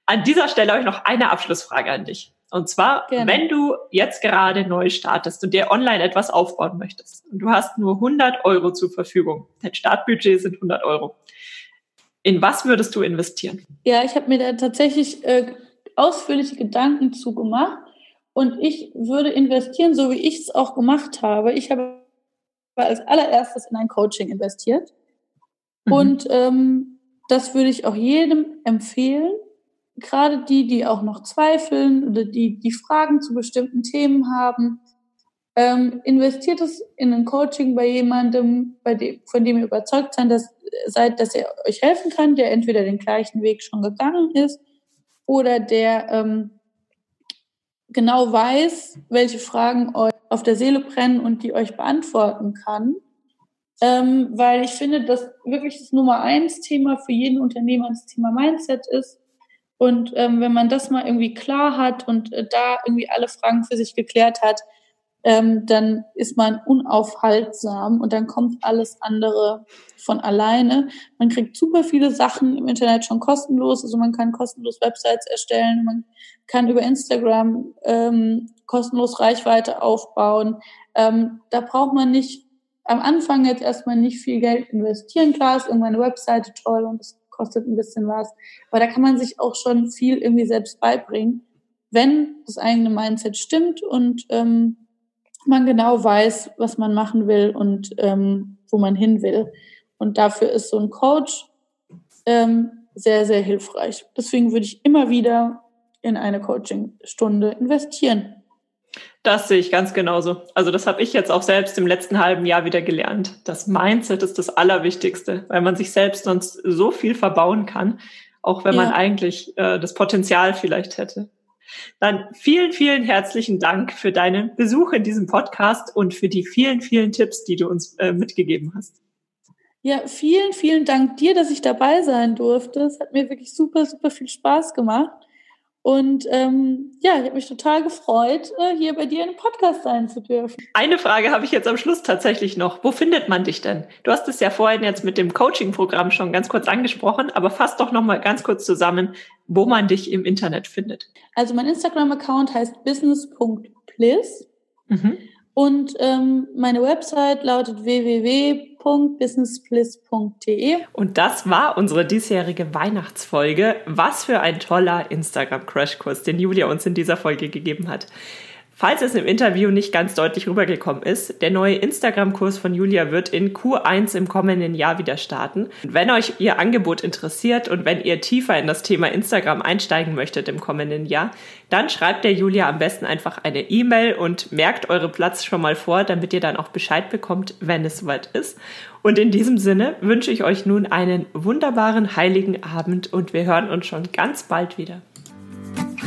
An dieser Stelle habe ich noch eine Abschlussfrage an dich. Und zwar, Gerne. wenn du jetzt gerade neu startest und dir online etwas aufbauen möchtest und du hast nur 100 Euro zur Verfügung, dein Startbudget sind 100 Euro, in was würdest du investieren? Ja, ich habe mir da tatsächlich äh, ausführliche Gedanken zu gemacht und ich würde investieren, so wie ich es auch gemacht habe. Ich habe als allererstes in ein Coaching investiert mhm. und ähm, das würde ich auch jedem empfehlen, gerade die, die auch noch zweifeln oder die, die Fragen zu bestimmten Themen haben. ähm, investiert es in ein Coaching bei jemandem, bei dem, von dem ihr überzeugt seid dass, seid, dass er euch helfen kann, der entweder den gleichen Weg schon gegangen ist oder der ähm, genau weiß, welche Fragen euch auf der Seele brennen und die euch beantworten kann. Ähm, weil ich finde, dass wirklich das Nummer eins Thema für jeden Unternehmer das Thema Mindset ist. Und ähm, wenn man das mal irgendwie klar hat und äh, da irgendwie alle Fragen für sich geklärt hat, ähm, dann ist man unaufhaltsam und dann kommt alles andere von alleine. Man kriegt super viele Sachen im Internet schon kostenlos. Also man kann kostenlos Websites erstellen, man kann über Instagram ähm, kostenlos Reichweite aufbauen. Ähm, da braucht man nicht am Anfang jetzt erstmal nicht viel Geld investieren. Klar ist irgendwann eine Webseite toll und es kostet ein bisschen was. Aber da kann man sich auch schon viel irgendwie selbst beibringen, wenn das eigene Mindset stimmt und ähm, man genau weiß, was man machen will und ähm, wo man hin will. Und dafür ist so ein Coach ähm, sehr, sehr hilfreich. Deswegen würde ich immer wieder in eine Coachingstunde investieren. Das sehe ich ganz genauso. Also das habe ich jetzt auch selbst im letzten halben Jahr wieder gelernt. Das Mindset ist das Allerwichtigste, weil man sich selbst sonst so viel verbauen kann, auch wenn ja. man eigentlich äh, das Potenzial vielleicht hätte. Dann vielen, vielen herzlichen Dank für deinen Besuch in diesem Podcast und für die vielen, vielen Tipps, die du uns äh, mitgegeben hast. Ja, vielen, vielen Dank dir, dass ich dabei sein durfte. Es hat mir wirklich super, super viel Spaß gemacht. Und ähm, ja, ich habe mich total gefreut, äh, hier bei dir in einem Podcast sein zu dürfen. Eine Frage habe ich jetzt am Schluss tatsächlich noch. Wo findet man dich denn? Du hast es ja vorhin jetzt mit dem Coaching-Programm schon ganz kurz angesprochen, aber fass doch noch mal ganz kurz zusammen, wo man dich im Internet findet. Also mein Instagram-Account heißt business.bliss. Mhm. Und ähm, meine Website lautet www.businessbliss.de. Und das war unsere diesjährige Weihnachtsfolge. Was für ein toller Instagram-Crashkurs, den Julia uns in dieser Folge gegeben hat. Falls es im Interview nicht ganz deutlich rübergekommen ist, der neue Instagram-Kurs von Julia wird in Q1 im kommenden Jahr wieder starten. wenn euch ihr Angebot interessiert und wenn ihr tiefer in das Thema Instagram einsteigen möchtet im kommenden Jahr, dann schreibt der Julia am besten einfach eine E-Mail und merkt eure Platz schon mal vor, damit ihr dann auch Bescheid bekommt, wenn es soweit ist. Und in diesem Sinne wünsche ich euch nun einen wunderbaren heiligen Abend und wir hören uns schon ganz bald wieder.